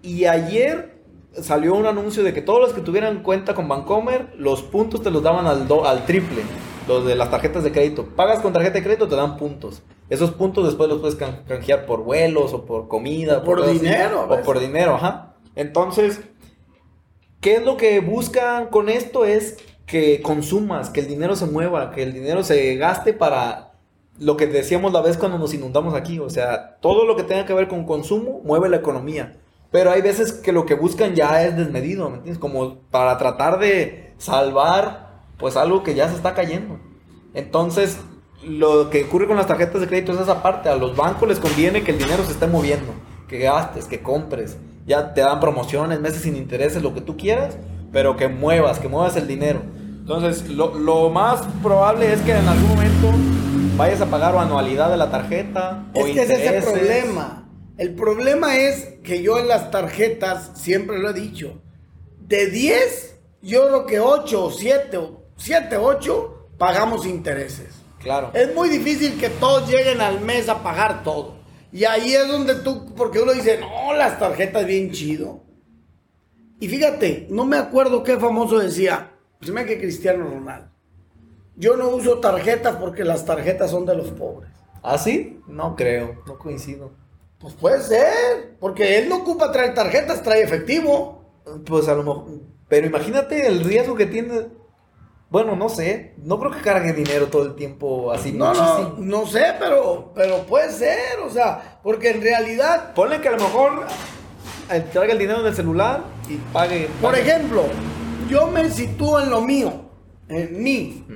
y ayer salió un anuncio de que todos los que tuvieran cuenta con Bancomer, los puntos te los daban al, do- al triple, los de las tarjetas de crédito. Pagas con tarjeta de crédito, te dan puntos. Esos puntos después los puedes can- canjear por vuelos o por comida. O por así. dinero, a O por dinero, ajá. Entonces, ¿qué es lo que buscan con esto? Es que consumas, que el dinero se mueva, que el dinero se gaste para lo que decíamos la vez cuando nos inundamos aquí. O sea, todo lo que tenga que ver con consumo mueve la economía. Pero hay veces que lo que buscan ya es desmedido, ¿me entiendes? Como para tratar de salvar, pues algo que ya se está cayendo. Entonces, lo que ocurre con las tarjetas de crédito es esa parte. A los bancos les conviene que el dinero se esté moviendo, que gastes, que compres. Ya te dan promociones, meses sin intereses, lo que tú quieras, pero que muevas, que muevas el dinero. Entonces, lo, lo más probable es que en algún momento vayas a pagar o anualidad de la tarjeta o Es que ese es el intereses. problema. El problema es que yo en las tarjetas siempre lo he dicho. De 10, yo creo que 8 o 7 o 7, 8 pagamos intereses. Claro. Es muy difícil que todos lleguen al mes a pagar todo. Y ahí es donde tú, porque uno dice, no, las tarjetas bien chido. Y fíjate, no me acuerdo qué famoso decía, pues me que Cristiano Ronaldo. Yo no uso tarjetas porque las tarjetas son de los pobres. ¿Ah, sí? No creo, no coincido. Pues puede ser, porque él no ocupa traer tarjetas, trae efectivo. Pues a lo mejor. Pero imagínate el riesgo que tiene. Bueno, no sé. No creo que cargue dinero todo el tiempo así. No, no, muchísimo. no sé, pero, pero puede ser, o sea, porque en realidad, Ponle que a lo mejor eh, traiga el dinero del celular y pague. por ejemplo, yo me sitúo en lo mío, en mí.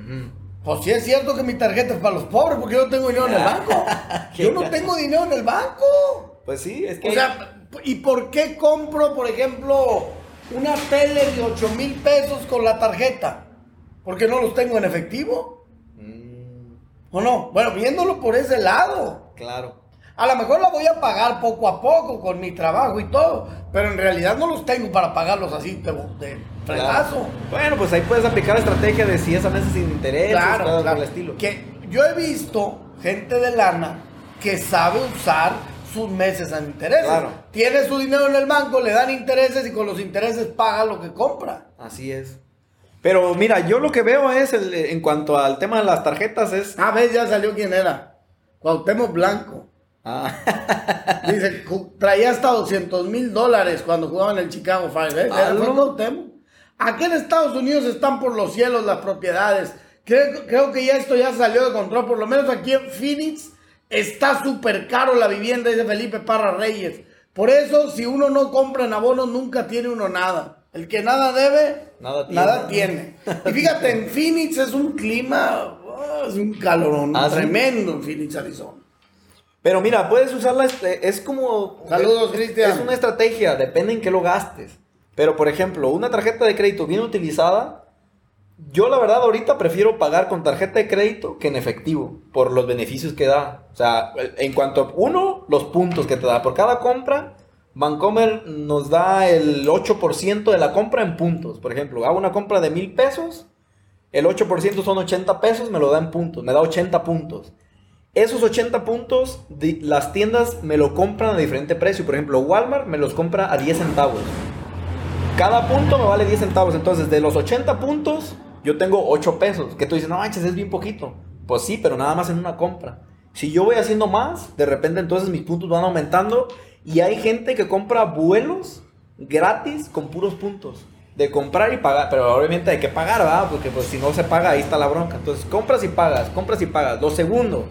Pues sí es cierto que mi tarjeta es para los pobres porque yo no tengo dinero en el <laughs> banco. Yo no tengo dinero en el banco. Pues sí, es que. O sea, ¿y por qué compro, por ejemplo, una tele de 8 mil pesos con la tarjeta? Porque no los tengo en efectivo. Mm, ¿O no? Bueno, viéndolo por ese lado. claro. A lo mejor la voy a pagar poco a poco con mi trabajo y todo, pero en realidad no los tengo para pagarlos así de, de fregazo. Claro. Bueno, pues ahí puedes aplicar la estrategia de si es a meses sin interés, Claro, claro. por el estilo. Que yo he visto gente de lana que sabe usar sus meses en intereses. Claro. Tiene su dinero en el banco, le dan intereses y con los intereses paga lo que compra. Así es. Pero mira, yo lo que veo es, el- en cuanto al tema de las tarjetas, es. A ver, ya salió quién era. Cuauhtémoc Blanco. Ah, <laughs> Dice, traía hasta 200 mil dólares cuando jugaba en el Chicago Fire. ¿eh? Ah. Aquí en Estados Unidos están por los cielos las propiedades. Creo, creo que ya esto ya salió de control. Por lo menos aquí en Phoenix está súper caro la vivienda, dice Felipe Parra Reyes. Por eso, si uno no compra en abonos, nunca tiene uno nada. El que nada debe, Nada nada tiene. Y fíjate, en Phoenix es un clima, oh, es un calorón ¿Ah, tremendo en Phoenix, Arizona. Pero mira, puedes usarla, este, es como... Saludos, Cristian. Es una estrategia, depende en qué lo gastes. Pero, por ejemplo, una tarjeta de crédito bien utilizada, yo la verdad ahorita prefiero pagar con tarjeta de crédito que en efectivo, por los beneficios que da. O sea, en cuanto a, uno, los puntos que te da. Por cada compra, Vancomer nos da el 8% de la compra en puntos. Por ejemplo, hago una compra de mil pesos, el 8% son 80 pesos, me lo da en puntos, me da 80 puntos. Esos 80 puntos, las tiendas me lo compran a diferente precio. Por ejemplo, Walmart me los compra a 10 centavos. Cada punto me vale 10 centavos. Entonces, de los 80 puntos, yo tengo 8 pesos. Que tú dices, no manches, es bien poquito. Pues sí, pero nada más en una compra. Si yo voy haciendo más, de repente entonces mis puntos van aumentando. Y hay gente que compra vuelos gratis con puros puntos. De comprar y pagar. Pero obviamente hay que pagar, ¿verdad? Porque pues si no se paga, ahí está la bronca. Entonces, compras y pagas, compras y pagas. Lo segundo,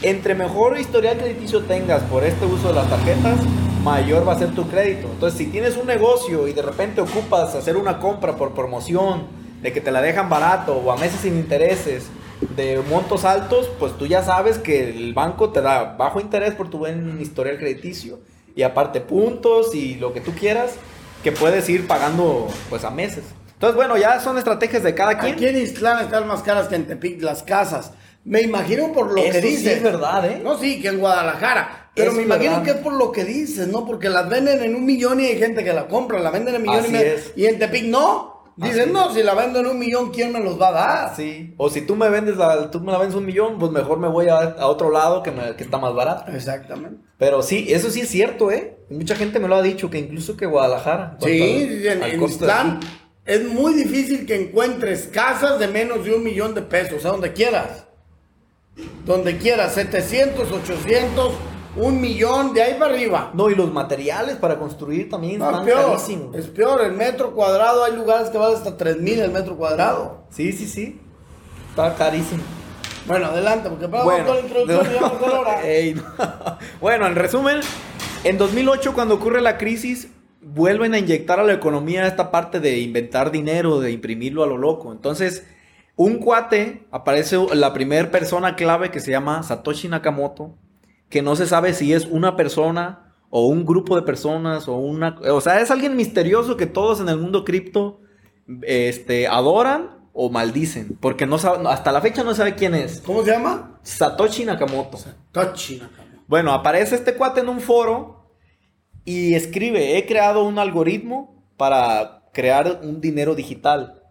entre mejor historial crediticio tengas por este uso de las tarjetas, mayor va a ser tu crédito. Entonces, si tienes un negocio y de repente ocupas hacer una compra por promoción, de que te la dejan barato o a meses sin intereses, de montos altos, pues tú ya sabes que el banco te da bajo interés por tu buen historial crediticio y aparte puntos y lo que tú quieras que puedes ir pagando pues a meses. Entonces, bueno, ya son estrategias de cada quien. Aquí en Islán están más caras que en Tepic las casas. Me imagino por lo Eso que sí dices. es verdad, ¿eh? No, sí, que en Guadalajara. Pero Es me imagino verdad. que es por lo que dices, ¿no? Porque las venden en un millón y hay gente que la compra, la venden en millón Así y medio. Y en Tepic no. Dicen, no, si la vendo en un millón, ¿quién me los va a dar? Sí. O si tú me vendes la, tú me la vendes un millón, pues mejor me voy a, a otro lado que, me- que está más barato. Exactamente. Pero sí, eso sí es cierto, ¿eh? Mucha gente me lo ha dicho, que incluso que Guadalajara. Sí, al- en, al en aquí. es muy difícil que encuentres casas de menos de un millón de pesos, sea, donde quieras. Donde quieras, 700, 800, un millón, de ahí para arriba. No, y los materiales para construir también No, es están peor, carísimos. es peor, el metro cuadrado, hay lugares que valen hasta 3 mil el metro cuadrado. Sí, sí, sí. Está carísimo. Bueno, adelante, porque para Bueno, la introducción ya vamos a hora. <laughs> Ey, no. <laughs> bueno, en resumen, en 2008 cuando ocurre la crisis, vuelven a inyectar a la economía esta parte de inventar dinero, de imprimirlo a lo loco. Entonces, un cuate, aparece la primera persona clave que se llama Satoshi Nakamoto, que no se sabe si es una persona o un grupo de personas o una... O sea, es alguien misterioso que todos en el mundo cripto este, adoran o maldicen, porque no sabe- hasta la fecha no sabe quién es. ¿Cómo se llama? Satoshi Nakamoto. Tochi. Bueno, aparece este cuate en un foro y escribe, he creado un algoritmo para crear un dinero digital.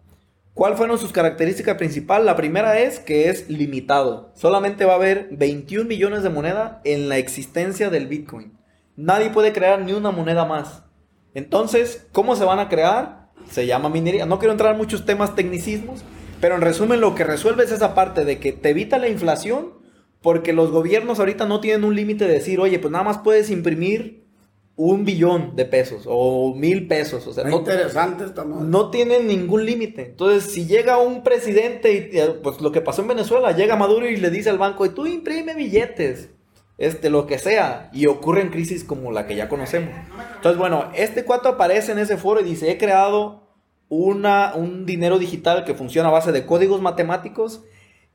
¿Cuál fueron sus características principales? La primera es que es limitado. Solamente va a haber 21 millones de moneda en la existencia del Bitcoin. Nadie puede crear ni una moneda más. Entonces, ¿cómo se van a crear? Se llama minería. No quiero entrar en muchos temas tecnicismos, pero en resumen lo que resuelve es esa parte de que te evita la inflación porque los gobiernos ahorita no tienen un límite de decir, oye, pues nada más puedes imprimir un billón de pesos o mil pesos. O sea, no, interesante esta madre. no tienen ningún límite. Entonces, si llega un presidente, y, eh, pues lo que pasó en Venezuela, llega Maduro y le dice al banco, tú imprime billetes, este, lo que sea, y ocurren crisis como la que ya conocemos. Entonces, bueno, este cuate aparece en ese foro y dice, he creado una, un dinero digital que funciona a base de códigos matemáticos,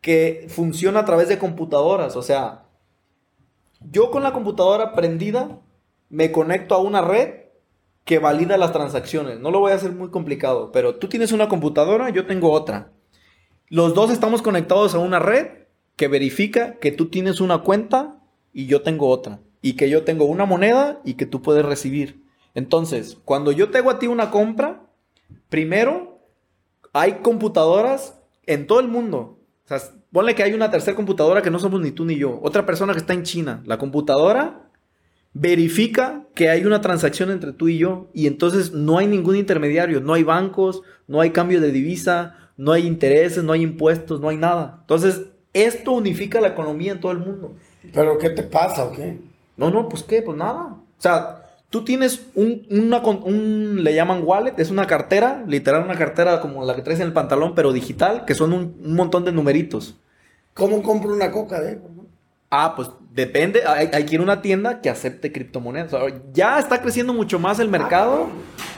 que funciona a través de computadoras. O sea, yo con la computadora prendida me conecto a una red que valida las transacciones. No lo voy a hacer muy complicado, pero tú tienes una computadora, yo tengo otra. Los dos estamos conectados a una red que verifica que tú tienes una cuenta y yo tengo otra. Y que yo tengo una moneda y que tú puedes recibir. Entonces, cuando yo te hago a ti una compra, primero hay computadoras en todo el mundo. O sea, ponle que hay una tercera computadora que no somos ni tú ni yo. Otra persona que está en China. La computadora verifica que hay una transacción entre tú y yo y entonces no hay ningún intermediario, no hay bancos, no hay cambio de divisa, no hay intereses, no hay impuestos, no hay nada. Entonces, esto unifica la economía en todo el mundo. ¿Pero qué te pasa o qué? No, no, pues qué, pues nada. O sea, tú tienes un, una un, le llaman wallet, es una cartera, literal una cartera como la que traes en el pantalón, pero digital, que son un, un montón de numeritos. ¿Cómo compro una coca de? Ah, pues depende, hay, hay que ir a una tienda que acepte criptomonedas. Ya está creciendo mucho más el mercado.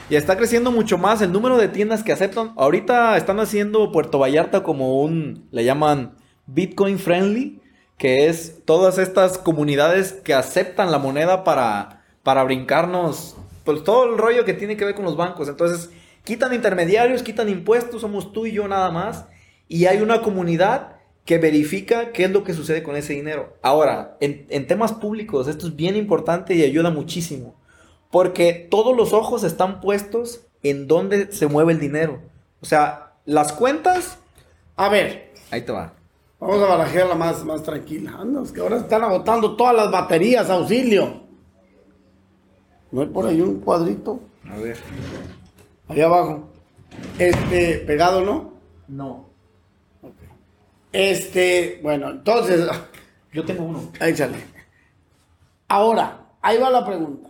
Ya está creciendo mucho más el número de tiendas que aceptan. Ahorita están haciendo Puerto Vallarta como un, le llaman Bitcoin friendly, que es todas estas comunidades que aceptan la moneda para, para brincarnos, pues todo el rollo que tiene que ver con los bancos. Entonces, quitan intermediarios, quitan impuestos, somos tú y yo nada más. Y hay una comunidad que verifica qué es lo que sucede con ese dinero. Ahora, en, en temas públicos, esto es bien importante y ayuda muchísimo. Porque todos los ojos están puestos en dónde se mueve el dinero. O sea, las cuentas, A ver, ahí te va. vamos a barajearla más, más tranquila. Anda, es que ahora están agotando todas las baterías, auxilio. ¿No hay por ahí un cuadrito? A ver. Ahí abajo. Este, pegado, ¿no? No. Este, bueno, entonces, Yo tengo uno. échale. Ahora, ahí va la pregunta.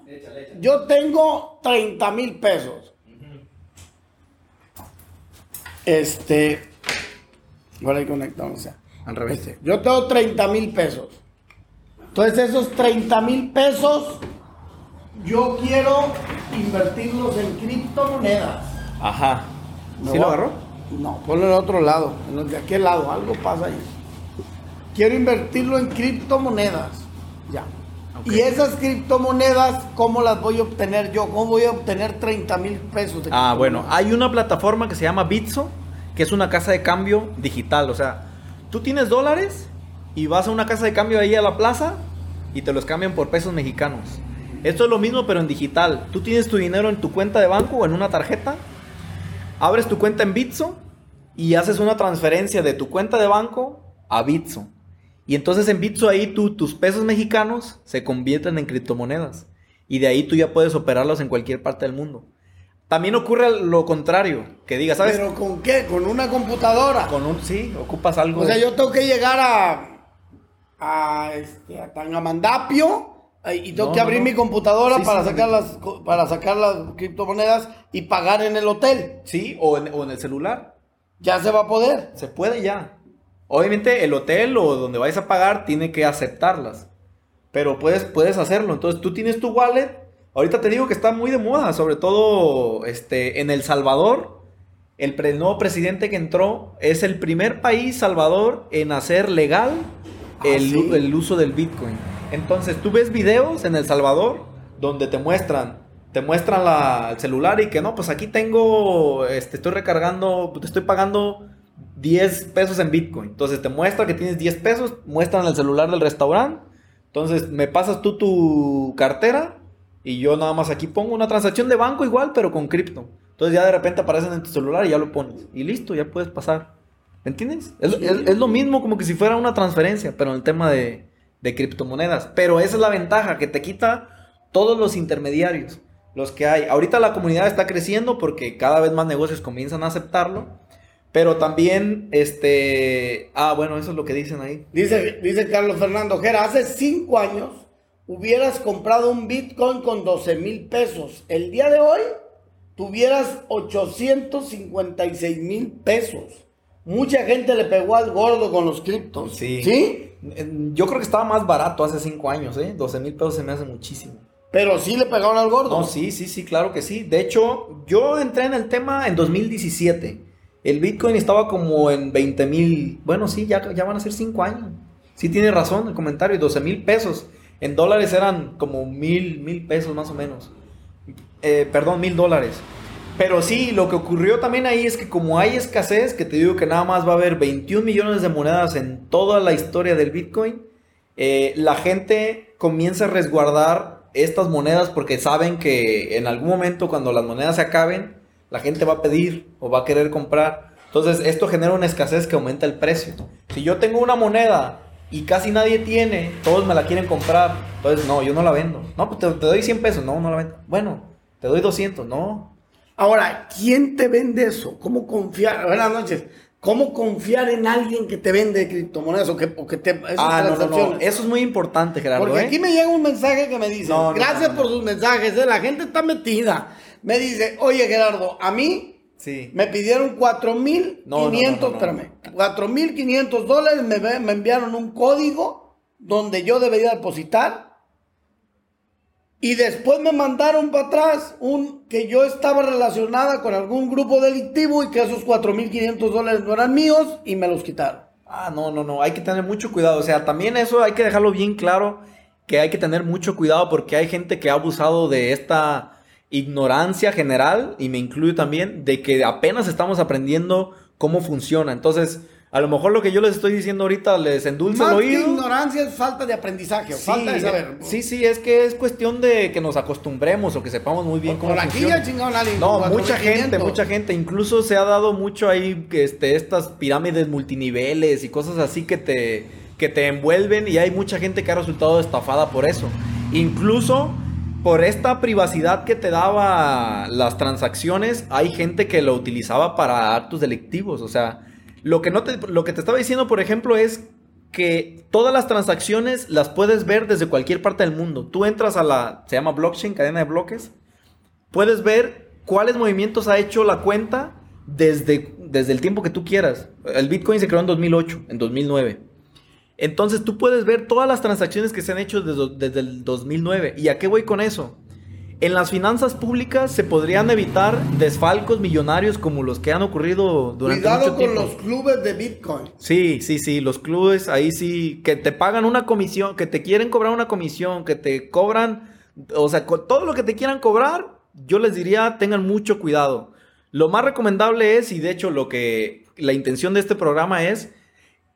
Yo tengo 30 mil pesos. Este, ahora ahí conectamos. o sea. Al revés. Este, yo tengo 30 mil pesos. Entonces esos 30 mil pesos yo quiero invertirlos en criptomonedas. Ajá. ¿Sí lo agarró? No, ponlo en otro lado, en de aquel lado, algo pasa ahí. Quiero invertirlo en criptomonedas. Ya. Y esas criptomonedas, ¿cómo las voy a obtener yo? ¿Cómo voy a obtener 30 mil pesos de Ah, bueno, hay una plataforma que se llama Bitso, que es una casa de cambio digital. O sea, tú tienes dólares y vas a una casa de cambio ahí a la plaza y te los cambian por pesos mexicanos. Esto es lo mismo, pero en digital. Tú tienes tu dinero en tu cuenta de banco o en una tarjeta, abres tu cuenta en Bitso y haces una transferencia de tu cuenta de banco a Bitso. Y entonces en Bitso ahí tú, tus pesos mexicanos se convierten en criptomonedas. Y de ahí tú ya puedes operarlos en cualquier parte del mundo. También ocurre lo contrario, que digas, ¿sabes? ¿Pero con qué? ¿Con una computadora? Con un, sí, ocupas algo. O sea, yo tengo que llegar a, a, este, a Tangamandapio eh, y tengo No, que abrir no. mi computadora Sí, para, sí, sacar sí. las, para sacar las criptomonedas y pagar en el hotel. Sí, o en, o en el celular. Ya se va a poder. Se puede ya. Obviamente el hotel o donde vayas a pagar tiene que aceptarlas. Pero puedes, puedes hacerlo. Entonces tú tienes tu wallet. Ahorita te digo que está muy de moda, sobre todo este, en El Salvador. El, pre- el nuevo presidente que entró es el primer país, Salvador, en hacer legal Ah, el, ¿sí? u- el uso del Bitcoin. Entonces tú ves videos en El Salvador donde te muestran, te muestran la, el celular y que no, pues aquí tengo, este, estoy recargando, te estoy pagando 10 pesos en Bitcoin. Entonces te muestra que tienes 10 pesos, muestran el celular del restaurante. Entonces me pasas tú tu cartera y yo nada más aquí pongo una transacción de banco igual, pero con cripto. Entonces ya de repente aparecen en tu celular y ya lo pones. Y listo, ya puedes pasar. ¿Me entiendes? Es, es- es lo mismo como que si fuera una transferencia, pero en el tema de, de criptomonedas. Pero esa es la ventaja, que te quita todos los intermediarios, los que hay. Ahorita la comunidad está creciendo porque cada vez más negocios comienzan a aceptarlo. Pero también, este... Ah, bueno, eso es lo que dicen ahí. Dice, dice Carlos Fernando Jera, hace cinco años hubieras comprado un Bitcoin con 12 mil pesos. El día de hoy tuvieras 856 mil pesos. Mucha gente le pegó al gordo con los criptos. Sí. ¿Sí? Yo creo que estaba más barato hace 5 años, ¿eh? 12 mil pesos se me hace muchísimo. Pero sí le pegaron al gordo. No, sí, sí, sí, claro que sí. De hecho, yo entré en el tema en 2017. El Bitcoin estaba como en 20 mil. Bueno, sí, ya, ya van a ser 5 años. Sí, tiene razón el comentario. 12 mil pesos. En dólares eran como mil, mil pesos más o menos. Eh, perdón, mil dólares. Pero sí, lo que ocurrió también ahí es que como hay escasez, que te digo que nada más va a haber 21 millones de monedas en toda la historia del Bitcoin, eh, la gente comienza a resguardar estas monedas porque saben que en algún momento cuando las monedas se acaben, la gente va a pedir o va a querer comprar. Entonces esto genera una escasez que aumenta el precio. Si yo tengo una moneda y casi nadie tiene, todos me la quieren comprar, entonces no, yo no la vendo. No, pues te, doy 100 pesos, no, no la vendo. Bueno, te doy 200, no. Ahora, ¿quién te vende eso? ¿Cómo confiar? Buenas noches. ¿Cómo confiar en alguien que te vende criptomonedas o que, o que te... esas Ah, no, no, no. Eso es muy importante, Gerardo. Porque ¿eh? aquí me llega un mensaje que me dice, No, gracias por sus mensajes, ¿eh? la gente está metida. Me dice, oye Gerardo, a mí Sí. me pidieron 4.500, No, no, no, no, no. espérame, 4.500 dólares, me enviaron un código donde yo debería depositar. Y después me mandaron para atrás un que yo estaba relacionada con algún grupo delictivo y que esos 4.500 dólares no eran míos y me los quitaron. Ah, no, no, no, hay que tener mucho cuidado. O sea, también eso hay que dejarlo bien claro, que hay que tener mucho cuidado porque hay gente que ha abusado de esta ignorancia general, y me incluyo también, de que apenas estamos aprendiendo cómo funciona. Entonces, a lo mejor lo que yo les estoy diciendo ahorita les endulza el oído. Ignorancia es falta de aprendizaje, sí, falta de saber. Sí, sí, es que es cuestión de que nos acostumbremos o que sepamos muy bien cómo funciona. No, mucha gente, mucha gente. Incluso se ha dado mucho ahí este, estas pirámides multiniveles y cosas así que te, que te envuelven y hay mucha gente que ha resultado estafada por eso. Incluso por esta privacidad que te daba las transacciones, hay gente que lo utilizaba para actos delictivos. O sea, lo que, no te, lo que te estaba diciendo, por ejemplo, es que todas las transacciones las puedes ver desde cualquier parte del mundo. Tú entras a la, se llama blockchain, cadena de bloques, puedes ver cuáles movimientos ha hecho la cuenta desde, desde el tiempo que tú quieras. El Bitcoin se creó en 2008, en 2009. Entonces tú puedes ver todas las transacciones que se han hecho desde, desde el 2009. ¿Y a qué voy con eso? En las finanzas públicas se podrían evitar desfalcos millonarios como los que han ocurrido durante Cuidado mucho con los clubes de Bitcoin. Sí, sí, sí, los clubes ahí sí que te pagan una comisión, que te quieren cobrar una comisión, que te cobran, o sea, todo lo que te quieran cobrar, yo les diría tengan mucho cuidado. Lo más recomendable es y de hecho lo que la intención de este programa es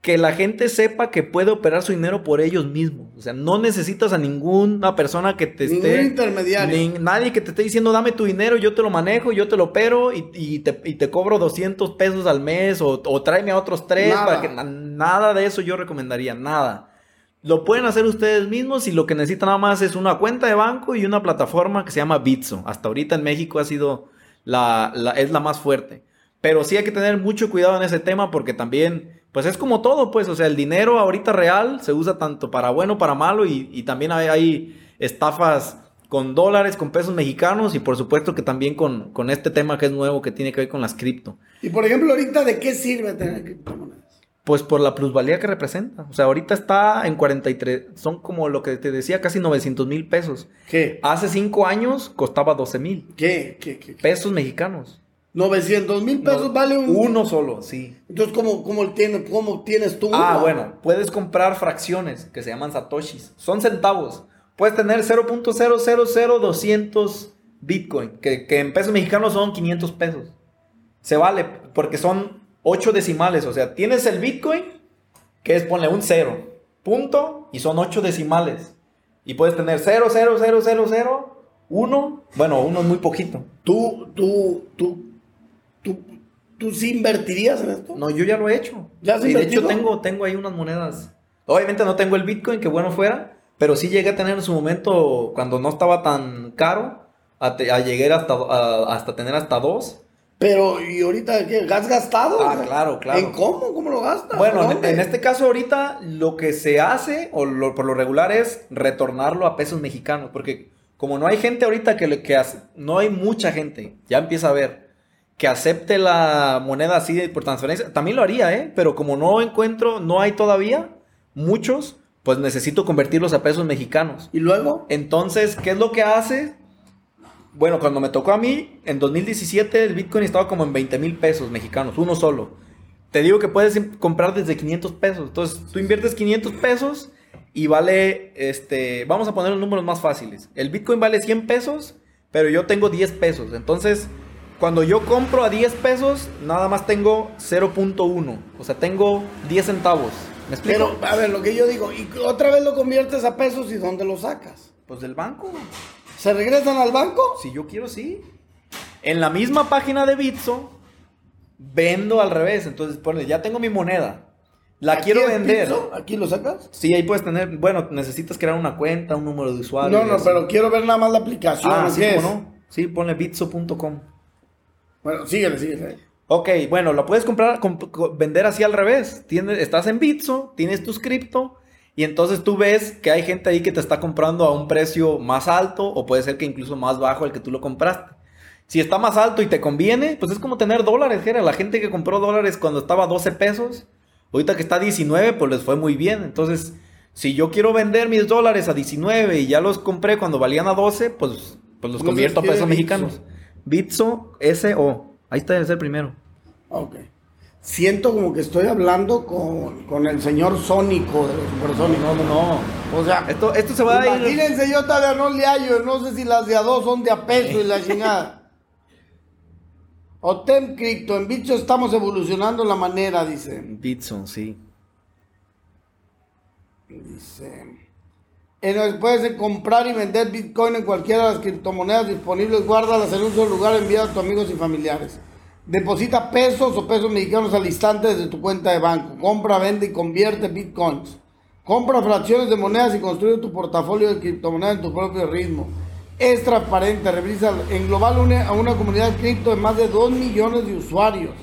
que la gente sepa que puede operar su dinero por ellos mismos. O sea, no necesitas a ninguna persona que te Ningún esté... intermediario. nadie que te esté diciendo, dame tu dinero, yo te lo manejo, yo te lo opero y, te, cobro 200 pesos al mes o, tráeme a otros tres. Nada. Para que, nada de eso yo recomendaría, nada. Lo pueden hacer ustedes mismos y lo que necesitan nada más es una cuenta de banco y una plataforma que se llama Bitso. Hasta ahorita en México ha sido la, la, es la más fuerte. Pero sí hay que tener mucho cuidado en ese tema porque también pues es como todo, pues, o sea, el dinero ahorita real se usa tanto para bueno, para malo y, también hay, estafas con dólares, con pesos mexicanos y por supuesto que también con, con, este tema que es nuevo que tiene que ver con las cripto. Y por ejemplo, ahorita, ¿de qué sirve tener criptomonedas? Pues por la plusvalía que representa. O sea, ahorita está en 43, son como lo que te decía, casi 900 mil pesos. ¿Qué? Hace cinco años costaba 12 mil. ¿Qué? ¿Qué? ¿Qué? Pesos mexicanos. 900 mil pesos vale un... Uno solo, sí. Entonces, ¿cómo, cómo, tienes, cómo tienes tú? Ah, bueno, puedes comprar fracciones que se llaman satoshis. Son centavos. Puedes tener 0.000200 Bitcoin, que, que en pesos mexicanos son 500 pesos. Se vale porque son 8 decimales. O sea, tienes el Bitcoin, que es, ponle un 0, punto, y son 8 decimales. Y puedes tener 0.0000, 1, bueno, uno es muy poquito. Tú, tú ¿Tú, ¿Tú sí invertirías en esto? No, yo ya lo he hecho. ¿Ya de hecho, tengo, tengo ahí unas monedas. Obviamente no tengo el Bitcoin, que bueno fuera, pero sí llegué a tener en su momento, cuando no estaba tan caro, a, llegar hasta, hasta tener hasta dos. Pero, ¿y ahorita qué? ¿Has gastado? Ah, claro, claro. ¿En cómo? ¿Cómo lo gastas? Bueno, en, este caso ahorita lo que se hace, o por lo regular, es retornarlo a pesos mexicanos. Porque como no hay gente ahorita que, que hace, no hay mucha gente, ya empieza a ver que acepte la moneda así por transferencia, también lo haría, ¿eh? Pero como no encuentro, no hay todavía muchos, pues necesito convertirlos a pesos mexicanos. ¿Y luego? Entonces, ¿qué es lo que hace? Bueno, cuando me tocó a mí, en 2017 el Bitcoin estaba como en 20 mil pesos mexicanos, uno solo. Te digo que puedes comprar desde 500 pesos. Entonces, tú inviertes 500 pesos y vale, este, vamos a poner los números más fáciles. El Bitcoin vale 100 pesos, pero yo tengo 10 pesos. Entonces, cuando yo compro a 10 pesos, nada más tengo 0.1. O sea, tengo 10 centavos. ¿Me explico? Pero, a ver, lo que yo digo, y otra vez lo conviertes a pesos y ¿dónde lo sacas? Pues del banco. ¿Se regresan al banco? Si yo quiero, sí. En la misma página de Bitso, vendo al revés. Entonces, ponle, ya tengo mi moneda. La quiero vender. ¿Aquí lo sacas? Sí, ahí puedes tener. Bueno, necesitas crear una cuenta, un número de usuario. No, no, pero quiero ver nada más la aplicación. Ah, sí, no? Sí, ponle bitso.com. Bueno, síguele, síguele. Ok, bueno, lo puedes comprar, vender así al revés. Tienes, estás en Bitso, tienes tu cripto y entonces tú ves que hay gente ahí que te está comprando a un precio más alto o puede ser que incluso más bajo el que tú lo compraste. Si está más alto y te conviene, pues es como tener dólares, era la gente que compró dólares cuando estaba a 12 pesos, ahorita que está a 19, pues les fue muy bien. Entonces, Si yo quiero vender mis dólares a 19 y ya los compré cuando valían a 12, pues, pues los convierto a sé, ¿qué pesos mexicanos. Bitso S-O. Ahí está, es el primero. Ok. Siento como que estoy hablando con, con el señor Sónico de los supersónicos. No, no, no. O sea, Esto, esto se va a ir. imagínense, yo todavía no le hallo. No sé si las de a dos son de a peso y la <laughs> chingada. Otem Cripto, en bicho estamos evolucionando la manera, dice. Bitso, sí. Dice. En, puedes comprar y vender Bitcoin en cualquiera de las criptomonedas disponibles. Guárdalas en un solo lugar, envía a tus amigos y familiares. Deposita pesos o pesos mexicanos al instante desde tu cuenta de banco. Compra, vende y convierte Bitcoins. Compra fracciones de monedas y construye tu portafolio de criptomonedas en tu propio ritmo. Es transparente, revisa. En global une a una comunidad cripto de más de 2 millones de usuarios.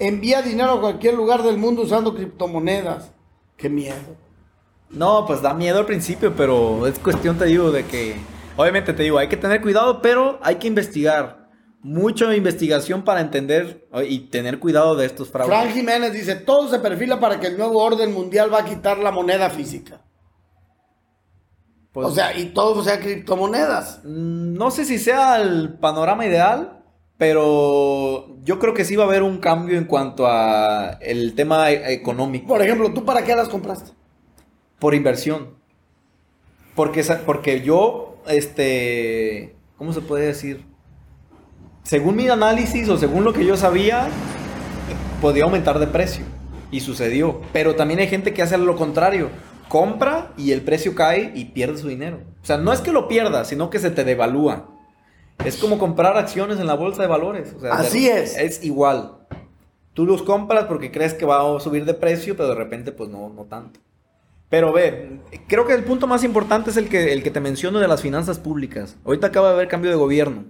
Envía dinero a cualquier lugar del mundo usando criptomonedas. Qué miedo. No, pues da miedo al principio, pero es cuestión, te digo, de que. Obviamente te digo, hay que tener cuidado, pero hay que investigar. Mucha investigación para entender y tener cuidado de estos fraudes. Frank Jiménez dice, todo se perfila para que el nuevo orden mundial va a quitar la moneda física. Pues, o sea, y todo sea criptomonedas. mm, no sé si sea el panorama ideal, pero yo creo que sí va a haber un cambio en cuanto a el tema e- económico. Por ejemplo, ¿tú para qué las compraste? Por inversión. Porque, porque yo, este, ¿cómo se puede decir? Según mi análisis o según lo que yo sabía, podía aumentar de precio. Y sucedió. Pero también hay gente que hace lo contrario. Compra y el precio cae y pierde su dinero. O sea, no es que lo pierda, sino que se te devalúa. Es como comprar acciones en la bolsa de valores. O sea, Así de- es. Es igual. Tú los compras porque crees que va a subir de precio, pero de repente pues no, no tanto. Pero ve, creo que el punto más importante es el que, el que te menciono de las finanzas públicas. Ahorita acaba de haber cambio de gobierno.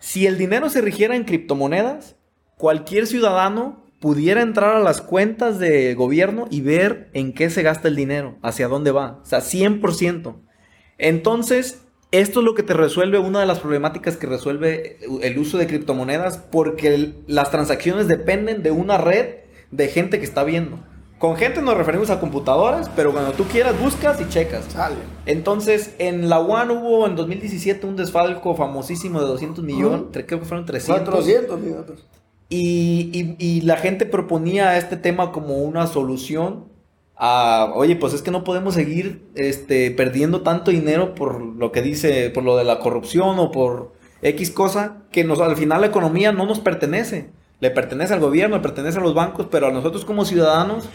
Si el dinero se rigiera en criptomonedas, cualquier ciudadano pudiera entrar a las cuentas de gobierno y ver en qué se gasta el dinero, hacia dónde va. O sea, 100%. Entonces, esto es lo que te resuelve una de las problemáticas que resuelve el uso de criptomonedas porque las transacciones dependen de una red de gente que está viendo. Con gente nos referimos a computadoras, pero cuando tú quieras buscas y checas. Sale. Entonces, en la UAN hubo en 2017 un desfalco famosísimo de 200 millones, creo que fueron 300. 400 minutos. Y, y- y la gente proponía este tema como una solución a, oye, pues es que no podemos seguir este, perdiendo tanto dinero por lo que dice, por lo de la corrupción o por X cosa, que nos, al final la economía no nos pertenece. Le pertenece al gobierno, le pertenece a los bancos, pero a nosotros como ciudadanos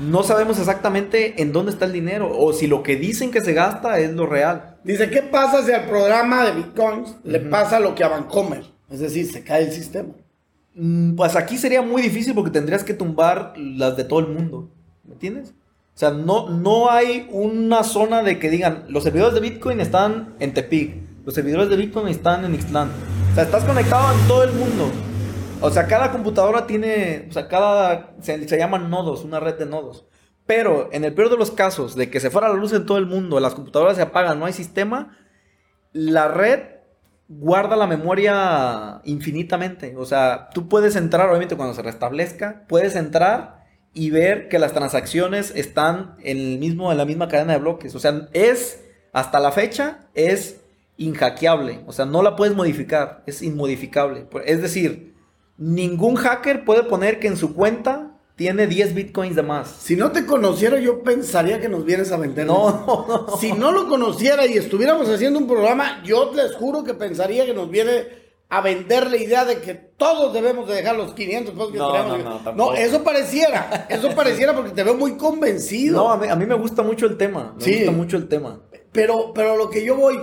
no sabemos exactamente en dónde está el dinero o si lo que dicen que se gasta es lo real. Dice, ¿qué pasa si al programa de Bitcoins le pasa lo que a Bancomer? Es decir, se cae el sistema. Mm, Pues aquí sería muy difícil porque tendrías que tumbar las de todo el mundo. ¿Me entiendes? O sea, no, no hay una zona de que digan, los servidores de Bitcoin están en Tepic, los servidores de Bitcoin están en Ixtlán. O sea, estás conectado en todo el mundo. O sea, cada computadora tiene, o sea, cada, se, se llaman nodos, una red de nodos. Pero en el peor de los casos, de que se fuera la luz en todo el mundo, las computadoras se apagan, no hay sistema, la red guarda la memoria infinitamente. O sea, tú puedes entrar, obviamente cuando se restablezca, puedes entrar y ver que las transacciones están en, el mismo, en la misma cadena de bloques. O sea, es, hasta la fecha, es inhackeable. O sea, no la puedes modificar, es inmodificable. Es decir, ningún hacker puede poner que en su cuenta tiene 10 bitcoins de más. Si no te conociera, yo pensaría que nos vienes a vender. No, no, no. Si no lo conociera y estuviéramos haciendo un programa, yo les juro que pensaría que nos viene a vender la idea de que todos debemos de dejar los 500 pesos que No, tenemos. no, no, No, eso pareciera. Eso pareciera porque te veo muy convencido. No, a mí, a mí me gusta mucho el tema. Me Sí. gusta mucho el tema. Pero, pero lo que yo voy,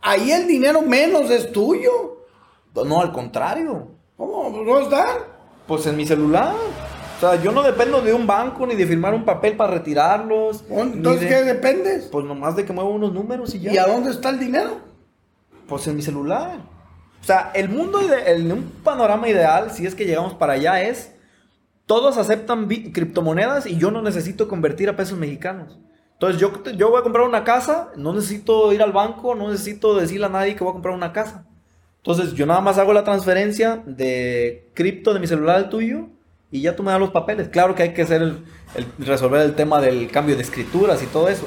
ahí el dinero menos es tuyo. No, al contrario. ¿Cómo? ¿No está? Pues en mi celular. O sea, yo no dependo de un banco ni de firmar un papel para retirarlos. Entonces, de- ¿qué dependes? Pues nomás de que muevo unos números y ya. ¿Y a dónde está el dinero? Pues en mi celular. O sea, el mundo, el, un panorama ideal, si es que llegamos para allá, es todos aceptan criptomonedas y yo no necesito convertir a pesos mexicanos. Entonces yo, yo voy a comprar una casa, no necesito ir al banco, no necesito decirle a nadie que voy a comprar una casa. Entonces yo nada más hago la transferencia de cripto de mi celular al tuyo y ya tú me das los papeles. Claro que hay que hacer el, el- resolver el tema del cambio de escrituras y todo eso.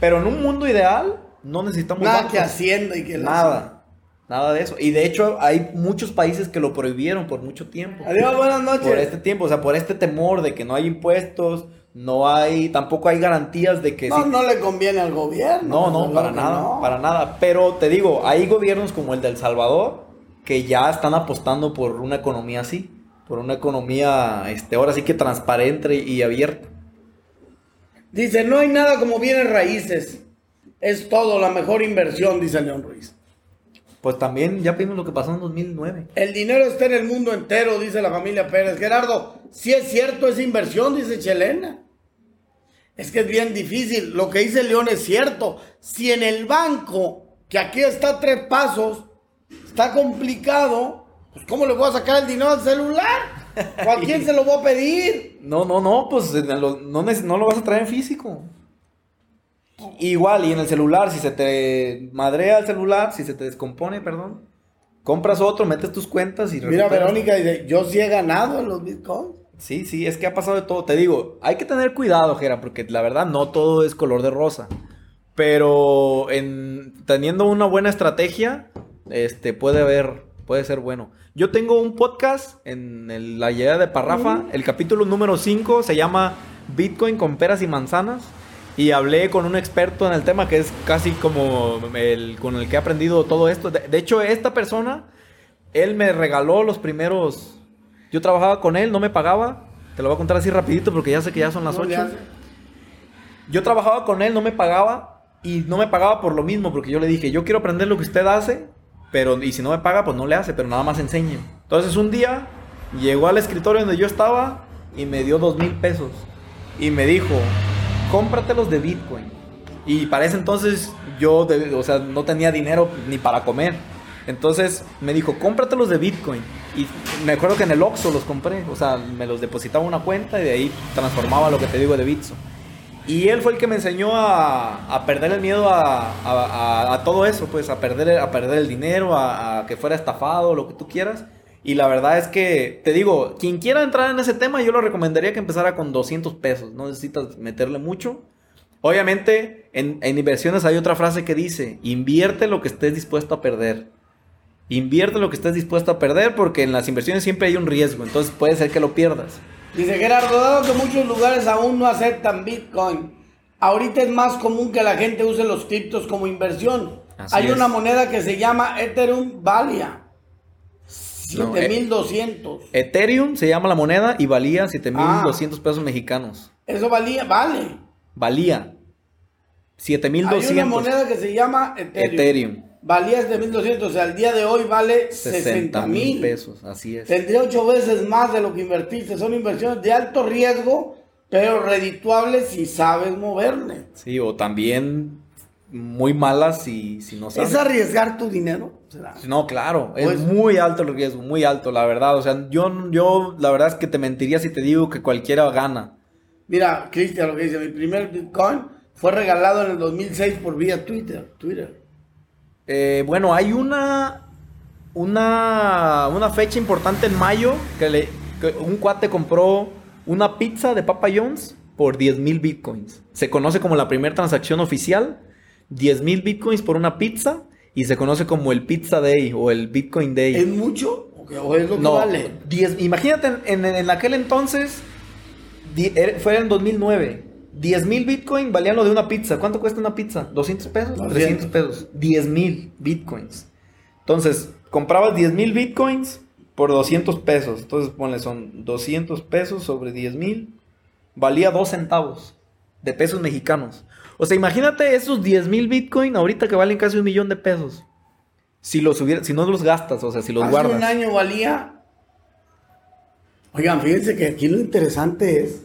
Pero en un mundo ideal no necesitamos Nada bancos. que Hacienda y que Nada. Nada de eso. Y de hecho hay muchos países que lo prohibieron por mucho tiempo. Adiós, buenas noches. Por este tiempo, o sea, por este temor de que no hay impuestos, no hay, tampoco hay garantías de que... No, si- no le conviene al gobierno. no, no, para nada, no. para nada. Pero te digo, hay gobiernos como el de El Salvador que ya están apostando por una economía así, por una economía, este, ahora sí que transparente y abierta. Dice, no hay nada como bienes raíces. Es todo la mejor inversión, dice León Ruiz. Pues también ya vimos lo que pasó en 2009. El dinero está en el mundo entero, dice la familia Pérez. Gerardo, si es cierto esa inversión, dice Chelena. Es que es bien difícil. Lo que dice León es cierto. Si en el banco, que aquí está a tres pasos, está complicado, pues ¿cómo le voy a sacar el dinero al celular? ¿O a quién se lo voy a pedir? No, no, no, pues no, lo vas a traer en físico. Igual, y en el celular, si se te madrea el celular, si se te descompone, perdón, compras otro, metes tus cuentas y Mira. Verónica dice, yo sí he ganado en los bitcoins. Sí, sí, es que ha pasado de todo. Te digo, hay que tener cuidado, Jera, porque la verdad no todo es color de rosa. Pero en, teniendo una buena estrategia, este, puede haber, puede ser bueno. Yo tengo un podcast en el- la llegada de Parrafa, el capítulo número 5 se llama Bitcoin con peras y manzanas. Y hablé con un experto en el tema que es casi como el con el que he aprendido todo esto. De, de hecho, esta persona, él me regaló los primeros... Yo trabajaba con él, no me pagaba. Te lo voy a contar así rapidito porque ya sé que ya son las No le 8. hace. Yo trabajaba con él, no me pagaba. Y no me pagaba por lo mismo, porque yo le dije, yo quiero aprender lo que usted hace, pero y si no me paga, pues no le hace, pero nada más enseñe. Entonces un día llegó al escritorio donde yo estaba y me dio dos mil pesos. Y me dijo, cómpratelos de Bitcoin. Y para ese entonces yo, de- o sea, no tenía dinero ni para comer. Entonces me dijo, cómpratelos de Bitcoin. Y me acuerdo que en el Oxxo los compré. O sea, me los depositaba una cuenta y de ahí transformaba lo que te digo de Bitso. Y él fue el que me enseñó a, a perder el miedo a, a- a- todo eso, pues a perder, a perder el dinero, a que fuera estafado, lo que tú quieras. Y la verdad es que, te digo, quien quiera entrar en ese tema, yo lo recomendaría que empezara con 200 pesos. No necesitas meterle mucho. Obviamente, en, en inversiones hay otra frase que dice, invierte lo que estés dispuesto a perder. Invierte lo que estés dispuesto a perder porque en las inversiones siempre hay un riesgo, entonces puede ser que lo pierdas. Dice Gerardo, dado que muchos lugares aún no aceptan Bitcoin, ahorita es más común que la gente use los criptos como inversión. Así Hay es. una moneda que se llama Ethereum Valia. No, eh, 7200. Ethereum se llama la moneda y valía Ah. 7200 pesos mexicanos. Eso valía, vale. Valía Hay 7200. una moneda que se llama Ethereum. Ethereum. Valía 7200, o sea, al día de hoy vale 60 60 mil mil pesos, así es. Tendría ocho veces más de lo que invertiste. Son inversiones de alto riesgo, pero redituables si sabes moverle. Sí, o también muy malas si, si no sabes. ¿Es arriesgar tu dinero? ¿Será? No, claro, es Pues- muy alto el riesgo, muy alto, la verdad. O sea, yo, yo la verdad es que te mentiría si te digo que cualquiera gana. Mira, Cristian, lo que dice, mi primer Bitcoin fue regalado en el 2006 por vía Twitter. Twitter. Eh, bueno, hay una, una, una fecha importante en mayo que, le, que un cuate compró una pizza de Papa John's por 10 mil bitcoins. Se conoce como la primera transacción oficial, 10 mil bitcoins por una pizza y se conoce como el Pizza Day o el Bitcoin Day. ¿Es mucho? ¿O es lo que No, vale? 10 imagínate en, en- en aquel entonces, di- era- fue en 2009. 10 mil Bitcoin valían lo de una pizza. ¿Cuánto cuesta una pizza? ¿200 pesos? 200. 300 pesos. 10 mil Bitcoins. Entonces, comprabas 10 mil Bitcoins por 200 pesos. Entonces, ponle, son 200 pesos sobre 10 mil. Valía 2 centavos de pesos mexicanos. O sea, imagínate esos 10 mil Bitcoin ahorita que valen casi un millón de pesos. Si los hubiera, si no los gastas, o sea, si los Hace guardas. un año valía. Oigan, fíjense que aquí lo interesante es.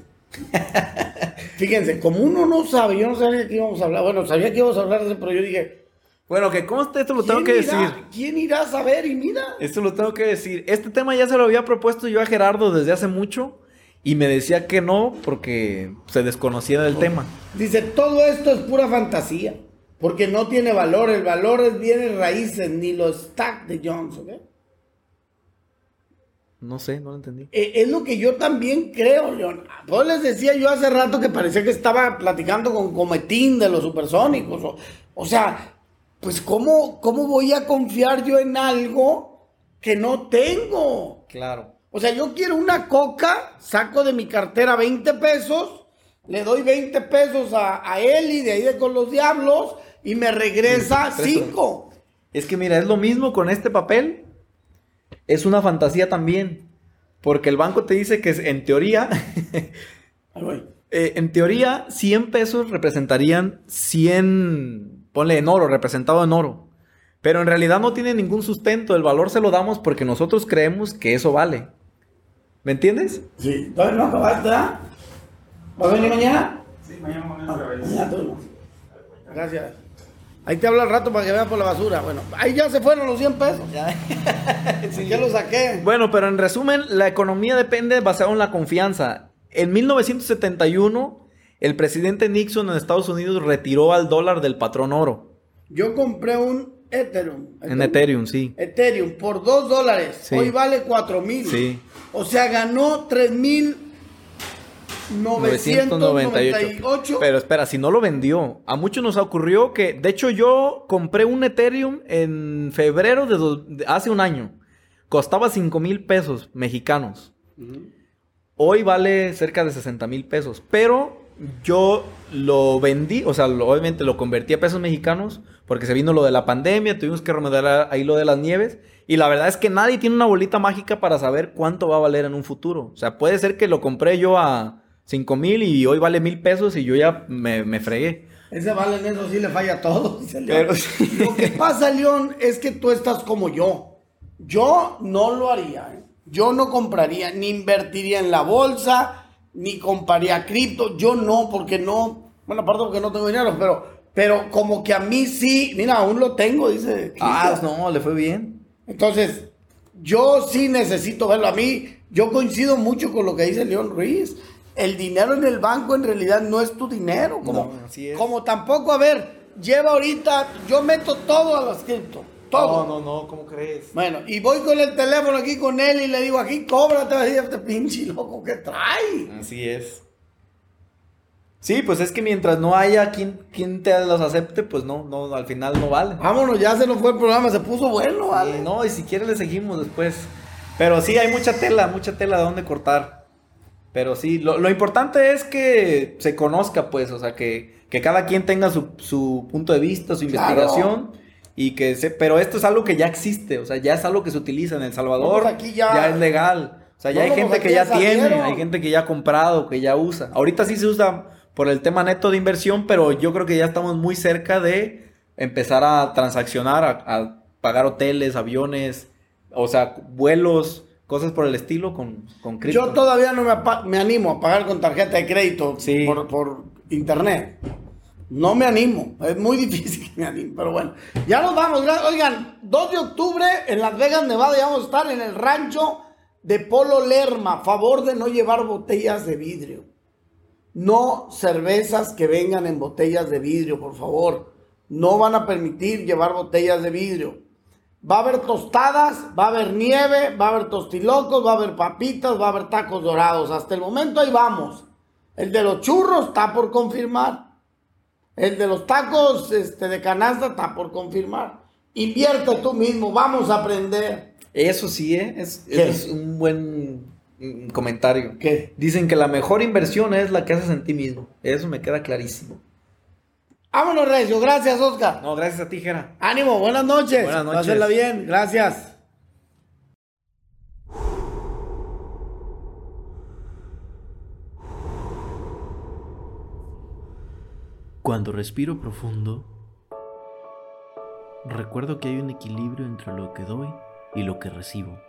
<laughs> fíjense, como uno no sabe, yo no sabía que íbamos a hablar. Bueno, sabía que íbamos a hablar de eso, pero yo dije. Bueno, que conste, esto lo tengo ¿quién que irá- decir. ¿Quién irá a saber? Y mira. Esto lo tengo que decir. Este tema ya se lo había propuesto yo a Gerardo desde hace mucho y me decía que no porque se desconocía del tema. Dice, todo esto es pura fantasía. Porque no tiene valor. El valor es bienes raíces, ni los stack de Jones, ¿ok? No sé, no lo entendí. Eh, es lo que yo también creo, León. Pues les decía yo hace rato que parecía que estaba platicando con Cometín de los supersónicos. O, o sea, pues ¿cómo, ¿cómo voy a confiar yo en algo que no tengo? Claro. O sea, yo quiero una coca, saco de mi cartera 20 pesos, le doy 20 pesos a, a él y de ahí de con los diablos y me regresa 5. Es que mira, es lo mismo con este papel. Es una fantasía también. Porque el banco te dice que en teoría, <laughs> Ahí voy. eh, en teoría, 100 pesos representarían 100, ponle en oro, representado en oro. Pero en realidad no tiene ningún sustento. El valor se lo damos porque nosotros creemos que eso vale. ¿Me entiendes? Sí, todavía no acabaste, ¿verdad? ¿Vas a venir mañana? Sí, mañana vamos a Ah, otra vez. mañana tú no. Gracias. Ahí te hablo al rato para que veas por la basura. Bueno, ahí ya se fueron los 100 pesos. <laughs> Ya lo saqué. Bueno, pero en resumen, la economía depende basado en la confianza. En 1971, el presidente Nixon en Estados Unidos retiró al dólar del patrón oro. Yo compré un Ethereum. En Ethereum, sí. Ethereum por 2 dólares. Sí. Hoy vale 4 mil. Sí. O sea, ganó 3 mil 998. Pero espera, si no lo vendió, a muchos nos ocurrió que, de hecho, yo compré un Ethereum en febrero de, hace un año. Costaba 5 mil pesos mexicanos. Hoy vale cerca de 60 mil pesos. Pero yo lo vendí, o sea, lo- obviamente lo convertí a pesos mexicanos porque se vino lo de la pandemia, tuvimos que remodelar ahí lo de las nieves. Y la verdad es que nadie tiene una bolita mágica para saber cuánto va a valer en un futuro. O sea, puede ser que lo compré yo a 5 mil y hoy vale mil pesos y yo ya me, me fregué. Ese vale en eso sí le falla a todos. <laughs> dice León. Pero sí. Lo que pasa, León, es que tú estás como yo. Yo no lo haría. ¿eh? Yo no compraría, ni invertiría en la bolsa, ni compraría cripto. Yo no, porque no. Bueno, aparte porque no tengo dinero, pero, pero como que a mí sí. Mira, aún lo tengo, dice. Ah, no, le fue bien. Entonces, yo sí necesito verlo. A mí, yo coincido mucho con lo que dice León Ruiz. El dinero en el banco en realidad no es tu dinero. Como, No, así es. como tampoco, a ver, lleva ahorita, yo meto todo a las cripto. Todo. No, no, no, ¿cómo crees? Bueno, y voy con el teléfono aquí con él y le digo, aquí cóbrate, a este pinche loco que trae. Así es. Sí, pues es que mientras no haya quien, quien te los acepte, pues no, no, al final no vale. Vámonos, ya se nos fue el programa, se puso bueno, Sí, ¿vale? no, y si quiere le seguimos después. Pero sí, hay mucha tela, mucha tela de dónde cortar. Pero sí, lo, lo importante es que se conozca, pues, o sea, que, que cada quien tenga su, su punto de vista, su Claro. investigación. Y que se, pero esto es algo que ya existe, o sea, ya es algo que se utiliza en El Salvador. Pues aquí ya- es legal. O sea, ya hay gente que ya ya tiene, hay gente que ya ha comprado, que ya usa. Ahorita sí se usa por el tema neto de inversión, pero yo creo que ya estamos muy cerca de empezar a transaccionar, a, a pagar hoteles, aviones, o sea, vuelos, cosas por el estilo con, con cripto. Yo todavía no me, me animo a pagar con tarjeta de crédito Sí. por, por internet. No me animo. Es muy <laughs> difícil que me anime, pero bueno. Ya nos vamos. Oigan, 2 de octubre en Las Vegas, Nevada, ya vamos a estar en el rancho de Polo Lerma. Favor de no llevar botellas de vidrio. No cervezas que vengan en botellas de vidrio, por favor. No van a permitir llevar botellas de vidrio. Va a haber tostadas, va a haber nieve, va a haber tostilocos, va a haber papitas, va a haber tacos dorados. Hasta el momento ahí vamos. El de los churros está por confirmar. El de los tacos este, de canasta está por confirmar. Invierte tú mismo, vamos a aprender. Eso sí, ¿eh? es, es un buen comentario. ¿Qué? Dicen que la mejor inversión es la que haces en ti mismo. Eso me queda clarísimo. Vámonos, Recio. Gracias, Oscar. No, gracias a ti, Jera. Ánimo, buenas noches. Buenas noches. Pásenla bien. Gracias. Cuando respiro profundo, recuerdo que hay un equilibrio entre lo que doy y lo que recibo.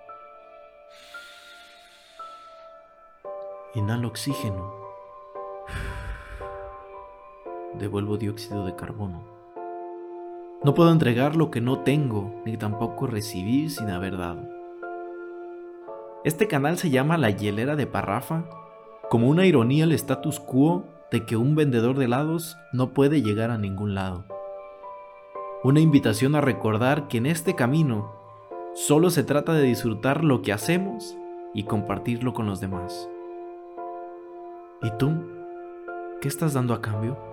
Inhalo oxígeno. Devuelvo dióxido de carbono. No puedo entregar lo que no tengo, ni tampoco recibir sin haber dado. Este canal se llama La Hielera de Parrafa, como una ironía al status quo de que un vendedor de helados no puede llegar a ningún lado. Una invitación a recordar que en este camino solo se trata de disfrutar lo que hacemos y compartirlo con los demás. ¿Y tú? ¿Qué estás dando a cambio?